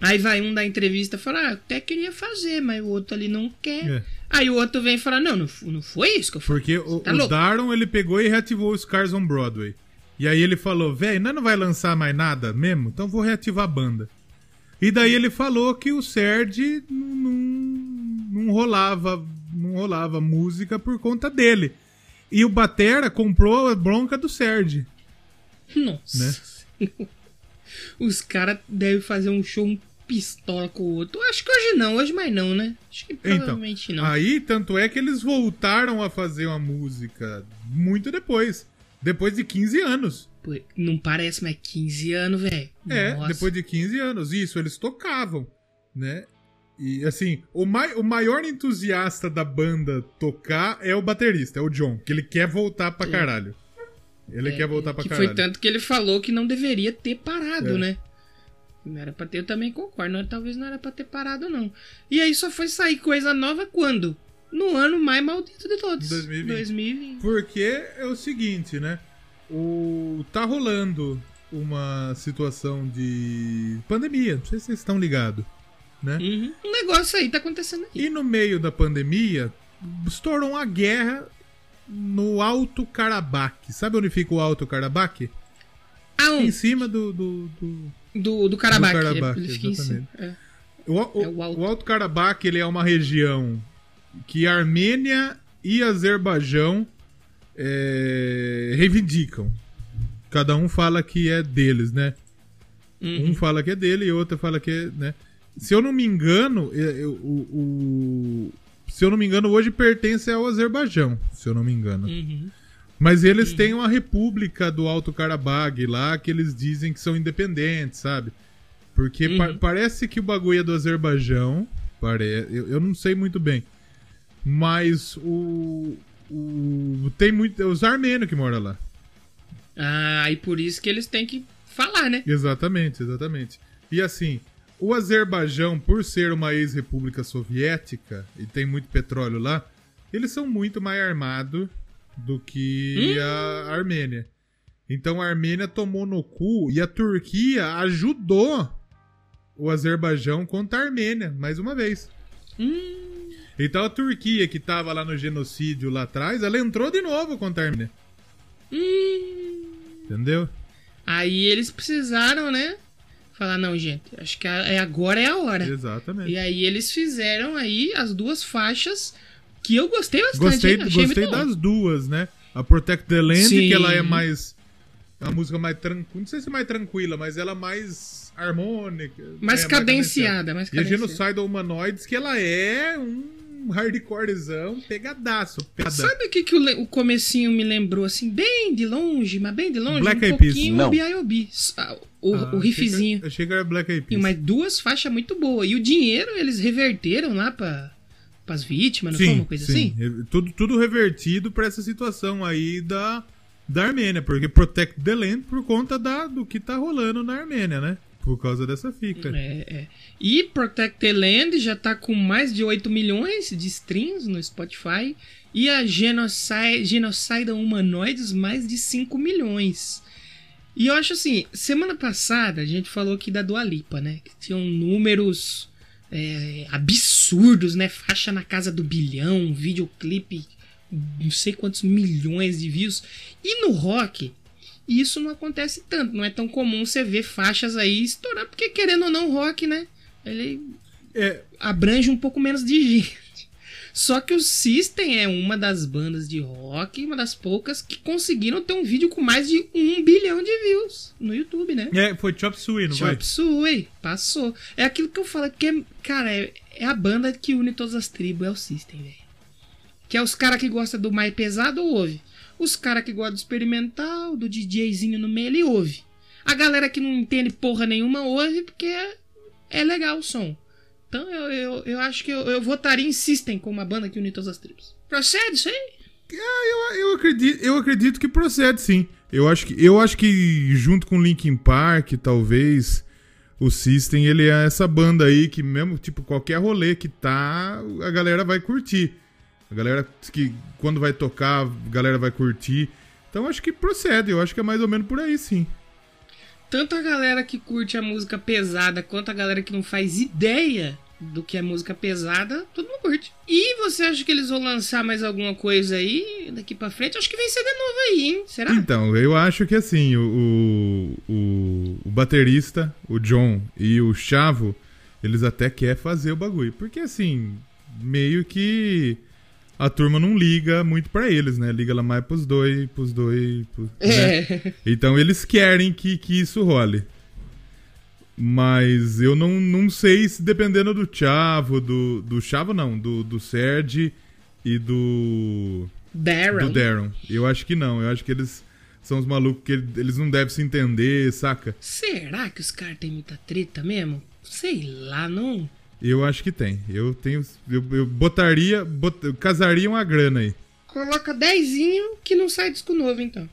Aí vai um da entrevista e fala, ah, até queria fazer, mas o outro ali não quer. É. Aí o outro vem e fala, não, não, não foi isso que eu falei. Porque o, Tá o. Daron, ele pegou e reativou os Cars on Broadway. E aí ele falou, velho, não vai lançar mais nada mesmo? Então vou reativar a banda. E daí ele falou que o Serge não, não, não rolava não rolava música por conta dele. E o Batera comprou a bronca do Serge. Nossa. (laughs) Os caras devem fazer um show um pistola com o outro. Acho que hoje não, hoje mais não, né? Acho que Então, provavelmente não. aí tanto é que eles voltaram a fazer uma música muito depois. Depois de 15 anos. Pô, não parece mais 15 anos, velho. É, Nossa. depois de 15 anos. Isso, eles tocavam, né? E assim, o, mai o maior entusiasta da banda tocar é o baterista, é o John, que ele quer voltar pra caralho. Ele quer voltar pra É, que caralho. foi tanto que ele falou que não deveria ter parado, É. né? Não era pra ter, eu também concordo. Não, talvez não era pra ter parado, não. E aí só foi sair coisa nova quando? No ano mais maldito de todos. 2020. 2020. Porque é o seguinte, né? O tá rolando uma situação de pandemia, não sei se vocês estão ligados, né? Uhum. Um negócio aí tá acontecendo aí. E no meio da pandemia, estourou uma guerra no Alto Karabakh. Sabe onde fica o Alto Karabakh? Em Aonde? cima do. do, do- Do, do Karabakh. Do Karabakh, em cima. exatamente. É. O, o- É o Alto. o Alto Karabakh ele é uma região que Armênia e Azerbaijão é, reivindicam. Cada um fala que é deles, né? Uhum. Um fala que é dele e outro fala que é, né? Se eu não me engano, é, é, o, o- se eu não me engano, hoje pertence ao Azerbaijão, se eu não me engano. Uhum. Mas eles têm uma república do Alto Karabakh lá que eles dizem que são independentes, sabe? Porque pa- Uhum. parece que o bagulho é do Azerbaijão. Pare... Eu, eu não sei muito bem. Mas o. o tem muito. é Os armênios que moram lá. Ah, e por isso que eles têm que falar, né? Exatamente, exatamente. E assim, o Azerbaijão, por ser uma ex-república soviética e tem muito petróleo lá, eles são muito mais armados do que a Armênia. Então a Armênia tomou no cu e a Turquia ajudou o Azerbaijão contra a Armênia, mais uma vez. Então a Turquia, que tava lá no genocídio lá atrás, ela entrou de novo contra a Armênia. Entendeu? Aí eles precisaram, né? Falar, não, gente, acho que é agora é a hora. Exatamente. E aí eles fizeram aí as duas faixas que eu gostei bastante. Gostei, hein? Gostei muito bom. das duas, né? A Protect the Land, Sim. que ela é mais. É uma música mais tranquila. Não sei se mais tranquila, mas ela é mais harmônica. Mais né? cadenciada, mais E a cadenciada. Genocidal Humanoids, que ela é um hardcorezão pegadaço. Pegada. Sabe o que, que o, o comecinho me lembrou, assim, bem de longe, mas bem de longe? Black um Eyed Peas. pouquinho Não. o B.I.O.B. O, Ah, o riffzinho. Achei que, achei que era Black Eyed E Peas. mas duas faixas muito boas. E o dinheiro eles reverteram lá pra, pras vítimas, não sim, foi uma coisa sim. assim? Tudo, tudo revertido pra essa situação aí da, da Armênia. Porque Protect the Land por conta da, do que tá rolando na Armênia, né? Por causa dessa fica. É, é. E Protect the Land já tá com mais de 8 milhões de streams no Spotify. E a Genocide, Genocide Humanoids, mais de 5 milhões. E eu acho assim, semana passada a gente falou aqui da Dua Lipa, né? Que tinham números é, absurdos, né? Faixa na casa do bilhão, videoclipe, não sei quantos milhões de views. E no rock, isso não acontece tanto. Não é tão comum você ver faixas aí estourando, porque querendo ou não, o rock, né? Ele É, abrange um pouco menos de gente. Só que o System é uma das bandas de rock, uma das poucas que conseguiram ter um vídeo com mais de um bilhão de views no YouTube, né? é, foi Chop Suey, não vai? Chop Suey, passou. É aquilo que eu falo, que é, cara, é, é a banda que une todas as tribos, é o System, velho. Que é os caras que gostam do mais pesado, ouve. Os caras que gostam do experimental, do DJzinho no meio, ele ouve. A galera que não entende porra nenhuma ouve porque é, é legal o som. Então eu, eu, eu acho que eu, eu votaria em System como uma banda que une todas as tribos. Procede isso aí? Eu, eu, acredito, eu acredito que procede, sim. Eu acho que, eu acho que junto com Linkin Park, talvez, o System, ele é essa banda aí que mesmo, tipo, qualquer rolê que tá, a galera vai curtir. A galera que quando vai tocar, a galera vai curtir. Então acho que procede, eu acho que é mais ou menos por aí, sim. Tanto a galera que curte a música pesada quanto a galera que não faz ideia do que é música pesada, todo mundo curte. E você acha que eles vão lançar mais alguma coisa aí daqui pra frente? Acho que vem CD novo aí, hein? Será? Então, eu acho que assim, o, o, o baterista, o John e o Chavo, eles até querem fazer o bagulho. Porque assim, meio que a turma não liga muito pra eles, né? Liga lá mais pros dois, pros dois. pros- né? É. Então eles querem que, que isso role. Mas eu não, não sei se dependendo do Chavo, do. Do Chavo não, do, do Serge e do. Darren. Do Darren. Eu acho que não. Eu acho que eles são os malucos que eles não devem se entender, saca? Será que os caras têm muita treta mesmo? Sei lá, não. Eu acho que tem. Eu tenho. Eu, eu botaria. bot- eu casaria uma grana aí. Coloca dezinho que não sai disco novo, então.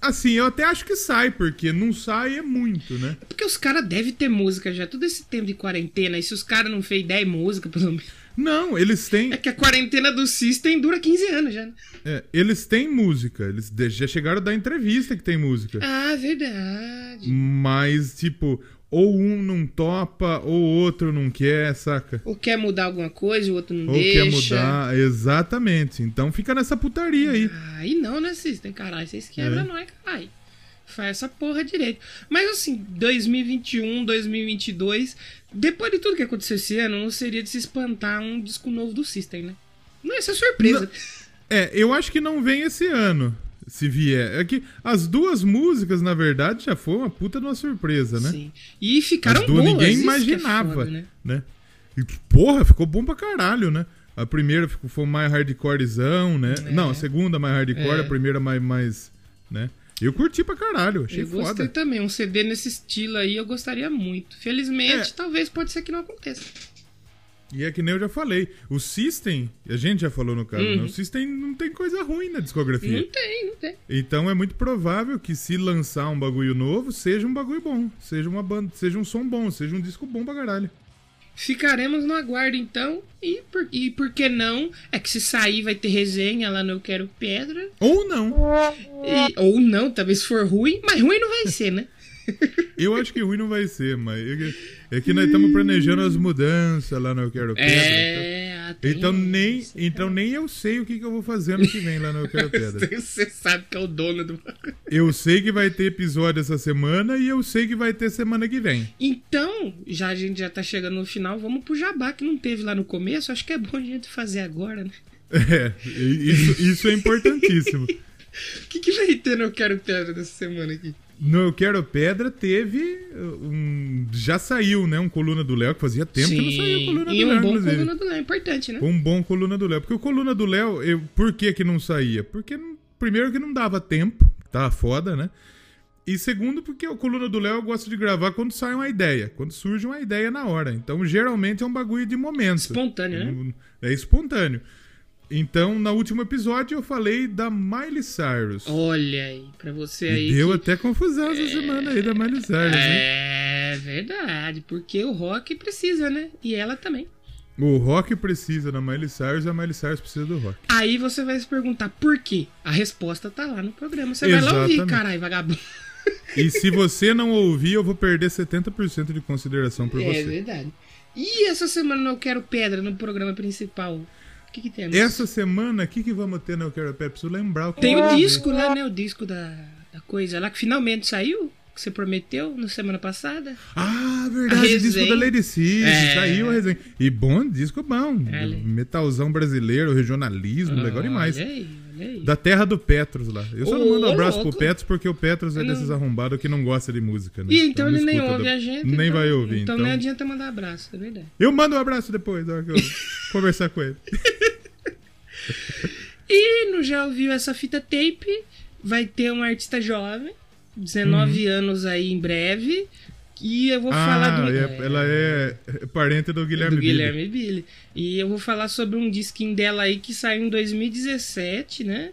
Assim, eu até acho que sai, porque não sai é muito, né? Porque os caras devem ter música já todo esse tempo de quarentena. E se os caras não fez 10 músicas, pelo menos. Não, eles têm. É que a quarentena do System dura 15 anos já. né? é, eles têm música. Eles já chegaram a dar entrevista que tem música. Ah, verdade. Mas, tipo, ou um não topa, ou outro não quer, saca? Ou quer mudar alguma coisa, o outro não Ou deixa. quer mudar. Exatamente. Então fica nessa putaria aí. Aí não, né, System? Caralho, vocês quebram É. nós, caralho. Faz essa porra direito. Mas assim, 2021, 2022, depois de tudo que aconteceu esse ano, não seria de se espantar um disco novo do System, né? Não ia ser surpresa. É, eu acho que não vem esse ano, se vier. É que as duas músicas, na verdade, já foi uma puta de uma surpresa, né? Sim. E ficaram As duas boas. ninguém é imaginava, foda, né? né? E, porra, ficou bom pra caralho, né? A primeira ficou, foi mais hardcorezão, né? Não, a segunda mais hardcore, É. a primeira mais, mais, né? Eu curti pra caralho, achei Eu gostei foda. também. Um CD nesse estilo aí eu gostaria muito. Felizmente, É. talvez pode ser que não aconteça. E é que nem eu já falei, o System, a gente já falou no caso, Uhum. né? o System não tem coisa ruim na discografia. Não tem, não tem. Então é muito provável que se lançar um bagulho novo, seja um bagulho bom, seja uma banda, seja um som bom, seja um disco bom pra caralho. Ficaremos no aguardo então. E por, e por que não? É que se sair vai ter resenha lá no Eu Quero Pedra. Ou não. E- ou não, talvez se for ruim. Mas ruim não vai ser, né? (laughs) Eu acho que ruim não vai ser, mas que, é que nós estamos planejando as mudanças lá no Eu Quero Pedra. É. tem Então nem, isso, então nem eu sei o que, que eu vou fazer ano que vem lá no Eu Quero Pedra. Você sabe que é o dono do. Eu sei que vai ter episódio essa semana e eu sei que vai ter semana que vem. Então, já a gente já tá chegando no final, vamos pro jabá que não teve lá no começo. Acho que é bom a gente fazer agora, né? É, isso, isso é importantíssimo. (laughs) O que, que vai ter no Eu Quero Pedra dessa semana aqui? No Eu Quero Pedra teve um. Já saiu, né? Um coluna do Léo, que fazia tempo que não saía coluna e do um Léo, bom inclusive. coluna do Léo, importante, né? Um bom coluna do Léo. Porque o coluna do Léo, eu- por que que não saía? Porque, não- primeiro, que não dava tempo, tava foda, né? E segundo, porque o coluna do Léo eu gosto de gravar quando sai uma ideia, quando surge uma ideia na hora. Então, geralmente é um bagulho de momento. Espontâneo, né? É espontâneo. Então, no último episódio, eu falei da Miley Cyrus. Olha aí, pra você E aí. deu que- até confusão essa semana aí da Miley Cyrus, né? É verdade, porque o rock precisa, né? E ela também. O rock precisa da Miley Cyrus e a Miley Cyrus precisa do rock. Aí você vai se perguntar por quê? A resposta tá lá no programa. Você vai lá ouvir, Exatamente. caralho, vagabundo. E se você não ouvir, eu vou perder 70% de consideração por É você. verdade. E essa semana eu quero pedra no programa principal. O que, que temos? Essa semana, o que, que vamos ter no Eu Quero? Preciso lembrar o que Tem o ter. disco lá, né? O disco da, da coisa lá que finalmente saiu. Que você prometeu na semana passada. Ah, verdade, o disco da Lady Cid, É. saiu a resenha. E bom, disco bom. Olha. Metalzão brasileiro, regionalismo, legal demais. Aí, aí. Da terra do Petros lá. Eu só não Ô, mando um abraço louco. pro Petros porque o Petros é Não. desses arrombados que não gosta de música, né? E então ele não nem ouve da- a gente. Nem então- vai ouvir, então. Então nem adianta mandar abraço, é verdade. Eu mando um abraço depois, na hora que eu (laughs) conversar com ele. (laughs) E no Já Ouviu Essa Fita Tape, vai ter um artista jovem, 19 anos aí em breve. E eu vou falar do. é- ela é parente do Guilherme do Billy. Guilherme Billy. E eu vou falar sobre um disquinho dela aí que saiu em 2017, né?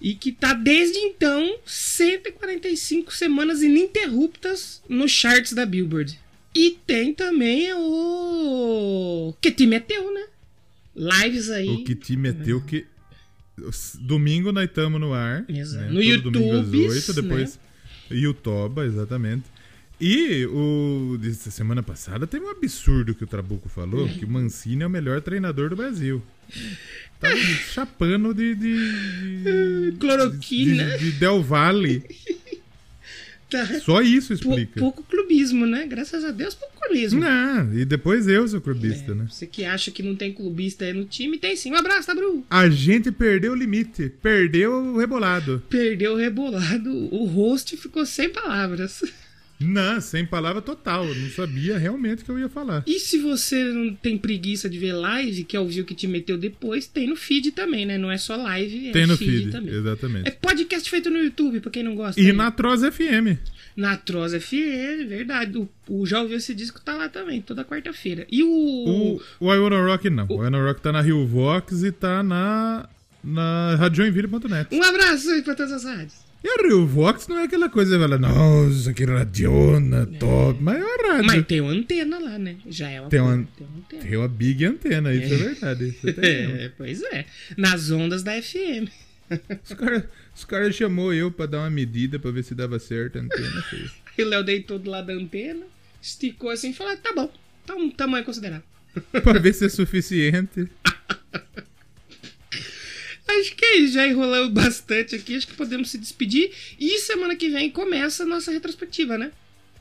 E que tá desde então 145 semanas ininterruptas nos charts da Billboard. E tem também o. Que te meteu, né? Lives aí. O que te meteu que. Domingo nós estamos no ar. Exato. né? No Todo domingo às YouTube, 8, depois Youtuba, exatamente. E o de semana passada teve um absurdo que o Trabuco falou, que o Mancini é o melhor treinador do Brasil. Tava chapando de, de, de- (laughs) Cloroquina. de, de Del Valle. (laughs) Tá. Só isso Pou- explica. pouco clubismo, né? Graças a Deus, pouco clubismo. Não, e depois eu sou clubista, né? Você que acha que não tem clubista aí no time, tem sim. Um abraço, tá, Bru? A gente perdeu o limite, perdeu o rebolado. Perdeu o rebolado, o host ficou sem palavras. (laughs) Não, sem palavra total. Eu não sabia realmente o que eu ia falar. E se você não tem preguiça de ver live, quer ouvir o que te meteu depois, tem no feed também, né? Não é só live, é Tem no feed, feed, também. exatamente. É podcast feito no YouTube, pra quem não gosta. E aí. na Troz FM. Na Troz FM, verdade. O, o Já Ouviu Esse Disco tá lá também, toda quarta-feira. E o... O, o I Wanna Rock não. O I Wanna Rock tá na Rio Vox e tá na, na radioinville.net. Um abraço aí pra todas as rádios. E a Rio Vox não é aquela coisa fala, nossa, que radiona, top. Mas é uma rádio. Mas tem uma antena lá, né? Já é uma Tem uma- tem uma antena. Tem uma big antena, isso é, verdade. Isso (laughs) mesmo. É, pois é. Nas ondas da FM. Os caras os cara chamou eu pra dar uma medida pra ver se dava certo a antena. filho. Aí (laughs) o Léo deitou do lado da antena, esticou assim e falou: tá bom, tá um tamanho considerável. (laughs) pra ver se é suficiente. Que já enrolamos bastante aqui, acho que podemos se despedir. E semana que vem começa a nossa retrospectiva, né?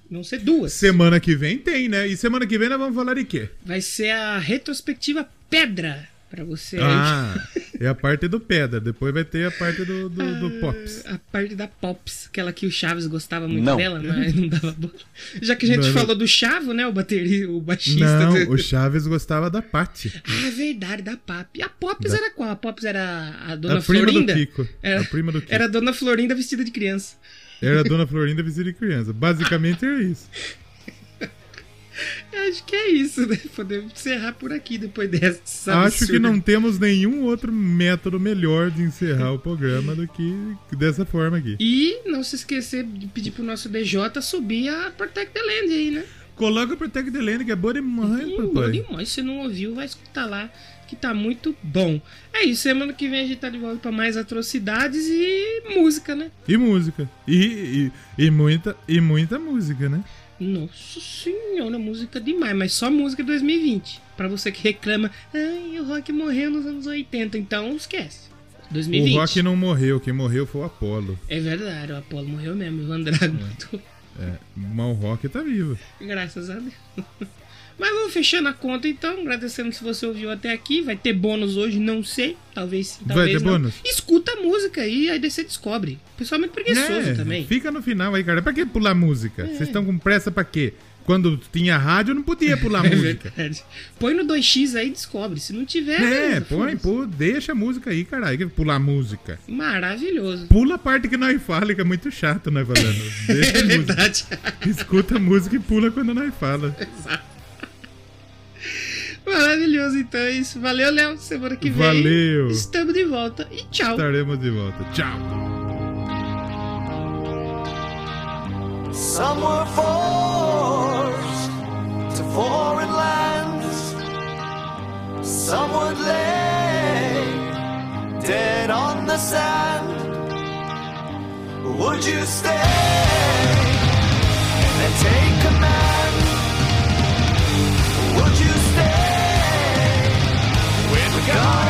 Vão ser duas. Semana que vem tem, né? E semana que vem nós vamos falar de quê? Vai ser a retrospectiva Pedra pra você. Ah, é a parte do pedra. Depois vai ter a parte do, do, do Pops. A parte da Pops, aquela que o Chaves gostava muito Não. dela, mas não dava bola. Já que a gente Não, não. falou do Chavo, né? O bateria, o baixista. Não, do- o Chaves gostava da Paty. Ah, verdade, da Pap. A Pops era qual? A Pops era a dona A prima Florinda? do Kiko. Era, A prima do Kiko. era a dona Florinda vestida de criança. Era a dona Florinda vestida de criança. Basicamente era isso. Acho que é isso, né? (laughs) Podemos encerrar por aqui depois dessa. Acho que absurda. não temos nenhum outro método melhor de encerrar o programa do que dessa forma aqui. E não se esquecer de pedir pro nosso DJ subir a Protect the Land aí, né? Coloca o Protect the Land, que é boa demais, bom papai. demais. Se não ouviu, vai escutar lá, que tá muito bom. É isso, semana que vem a gente tá de volta pra mais atrocidades e música, né? E música. E, e, e muita, e muita música, né? Nossa senhora, música demais, mas só música 2020. Pra você que reclama, ai, o rock morreu nos anos 80, então esquece. 2020. O Rock não morreu, quem morreu foi o Apollo. É verdade, o Apolo morreu mesmo, o Van Drago matou. É, mas o Rock tá vivo. Graças a Deus. Mas vamos fechando a conta então, agradecendo se você ouviu até aqui. Vai ter bônus hoje, não sei. Talvez sim, Vai talvez ter não. bônus? Escuta a música aí, aí você descobre. Pessoal muito preguiçoso É, também. Fica no final aí, cara. Pra que pular música? Vocês estão com pressa pra quê? Quando tinha rádio, não podia (laughs) pular É música. verdade. Põe no 2x aí e descobre. Se não tiver. É, né, põe, foda-se. pô, deixa a música aí, caralho. que Pular música. Maravilhoso. Pula a parte que nós fala, que é muito chato nós falando. (laughs) Deixa É a música. verdade. Escuta a música e pula quando nós fala. (laughs) Maravilhoso, então é isso. Valeu, Léo. Semana que vem. Valeu. Estamos de volta. E tchau. Estaremos de volta. Tchau. Some were forced to foreign lands. Some would lay dead on the sand. Would you stay and take command? Would you stay with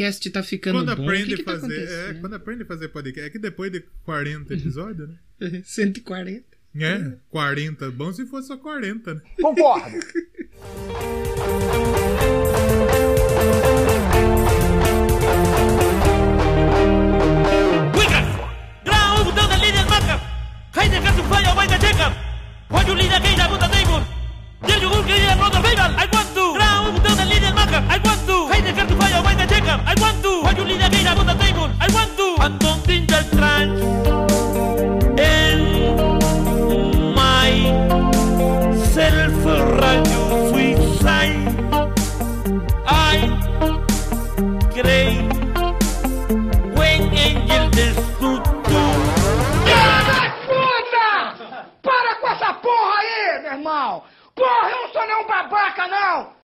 podcast tá ficando quando bom, aprende o que, que tá fazer, tá é, Quando aprende a fazer podcast. É que depois de 40 episódios, né? 140. (laughs) É, 40. É, bom se fosse só 40, né? Concordo! When you lead a game, I put the table. Then you a lot of. I want program. I want to. Why you leave again on the table? I want to. Antonin Beltran. And my self radio suicide. I create when angel desnudo. Para com essa porra aí, meu irmão! Porra, eu não sou nenhum babaca, não!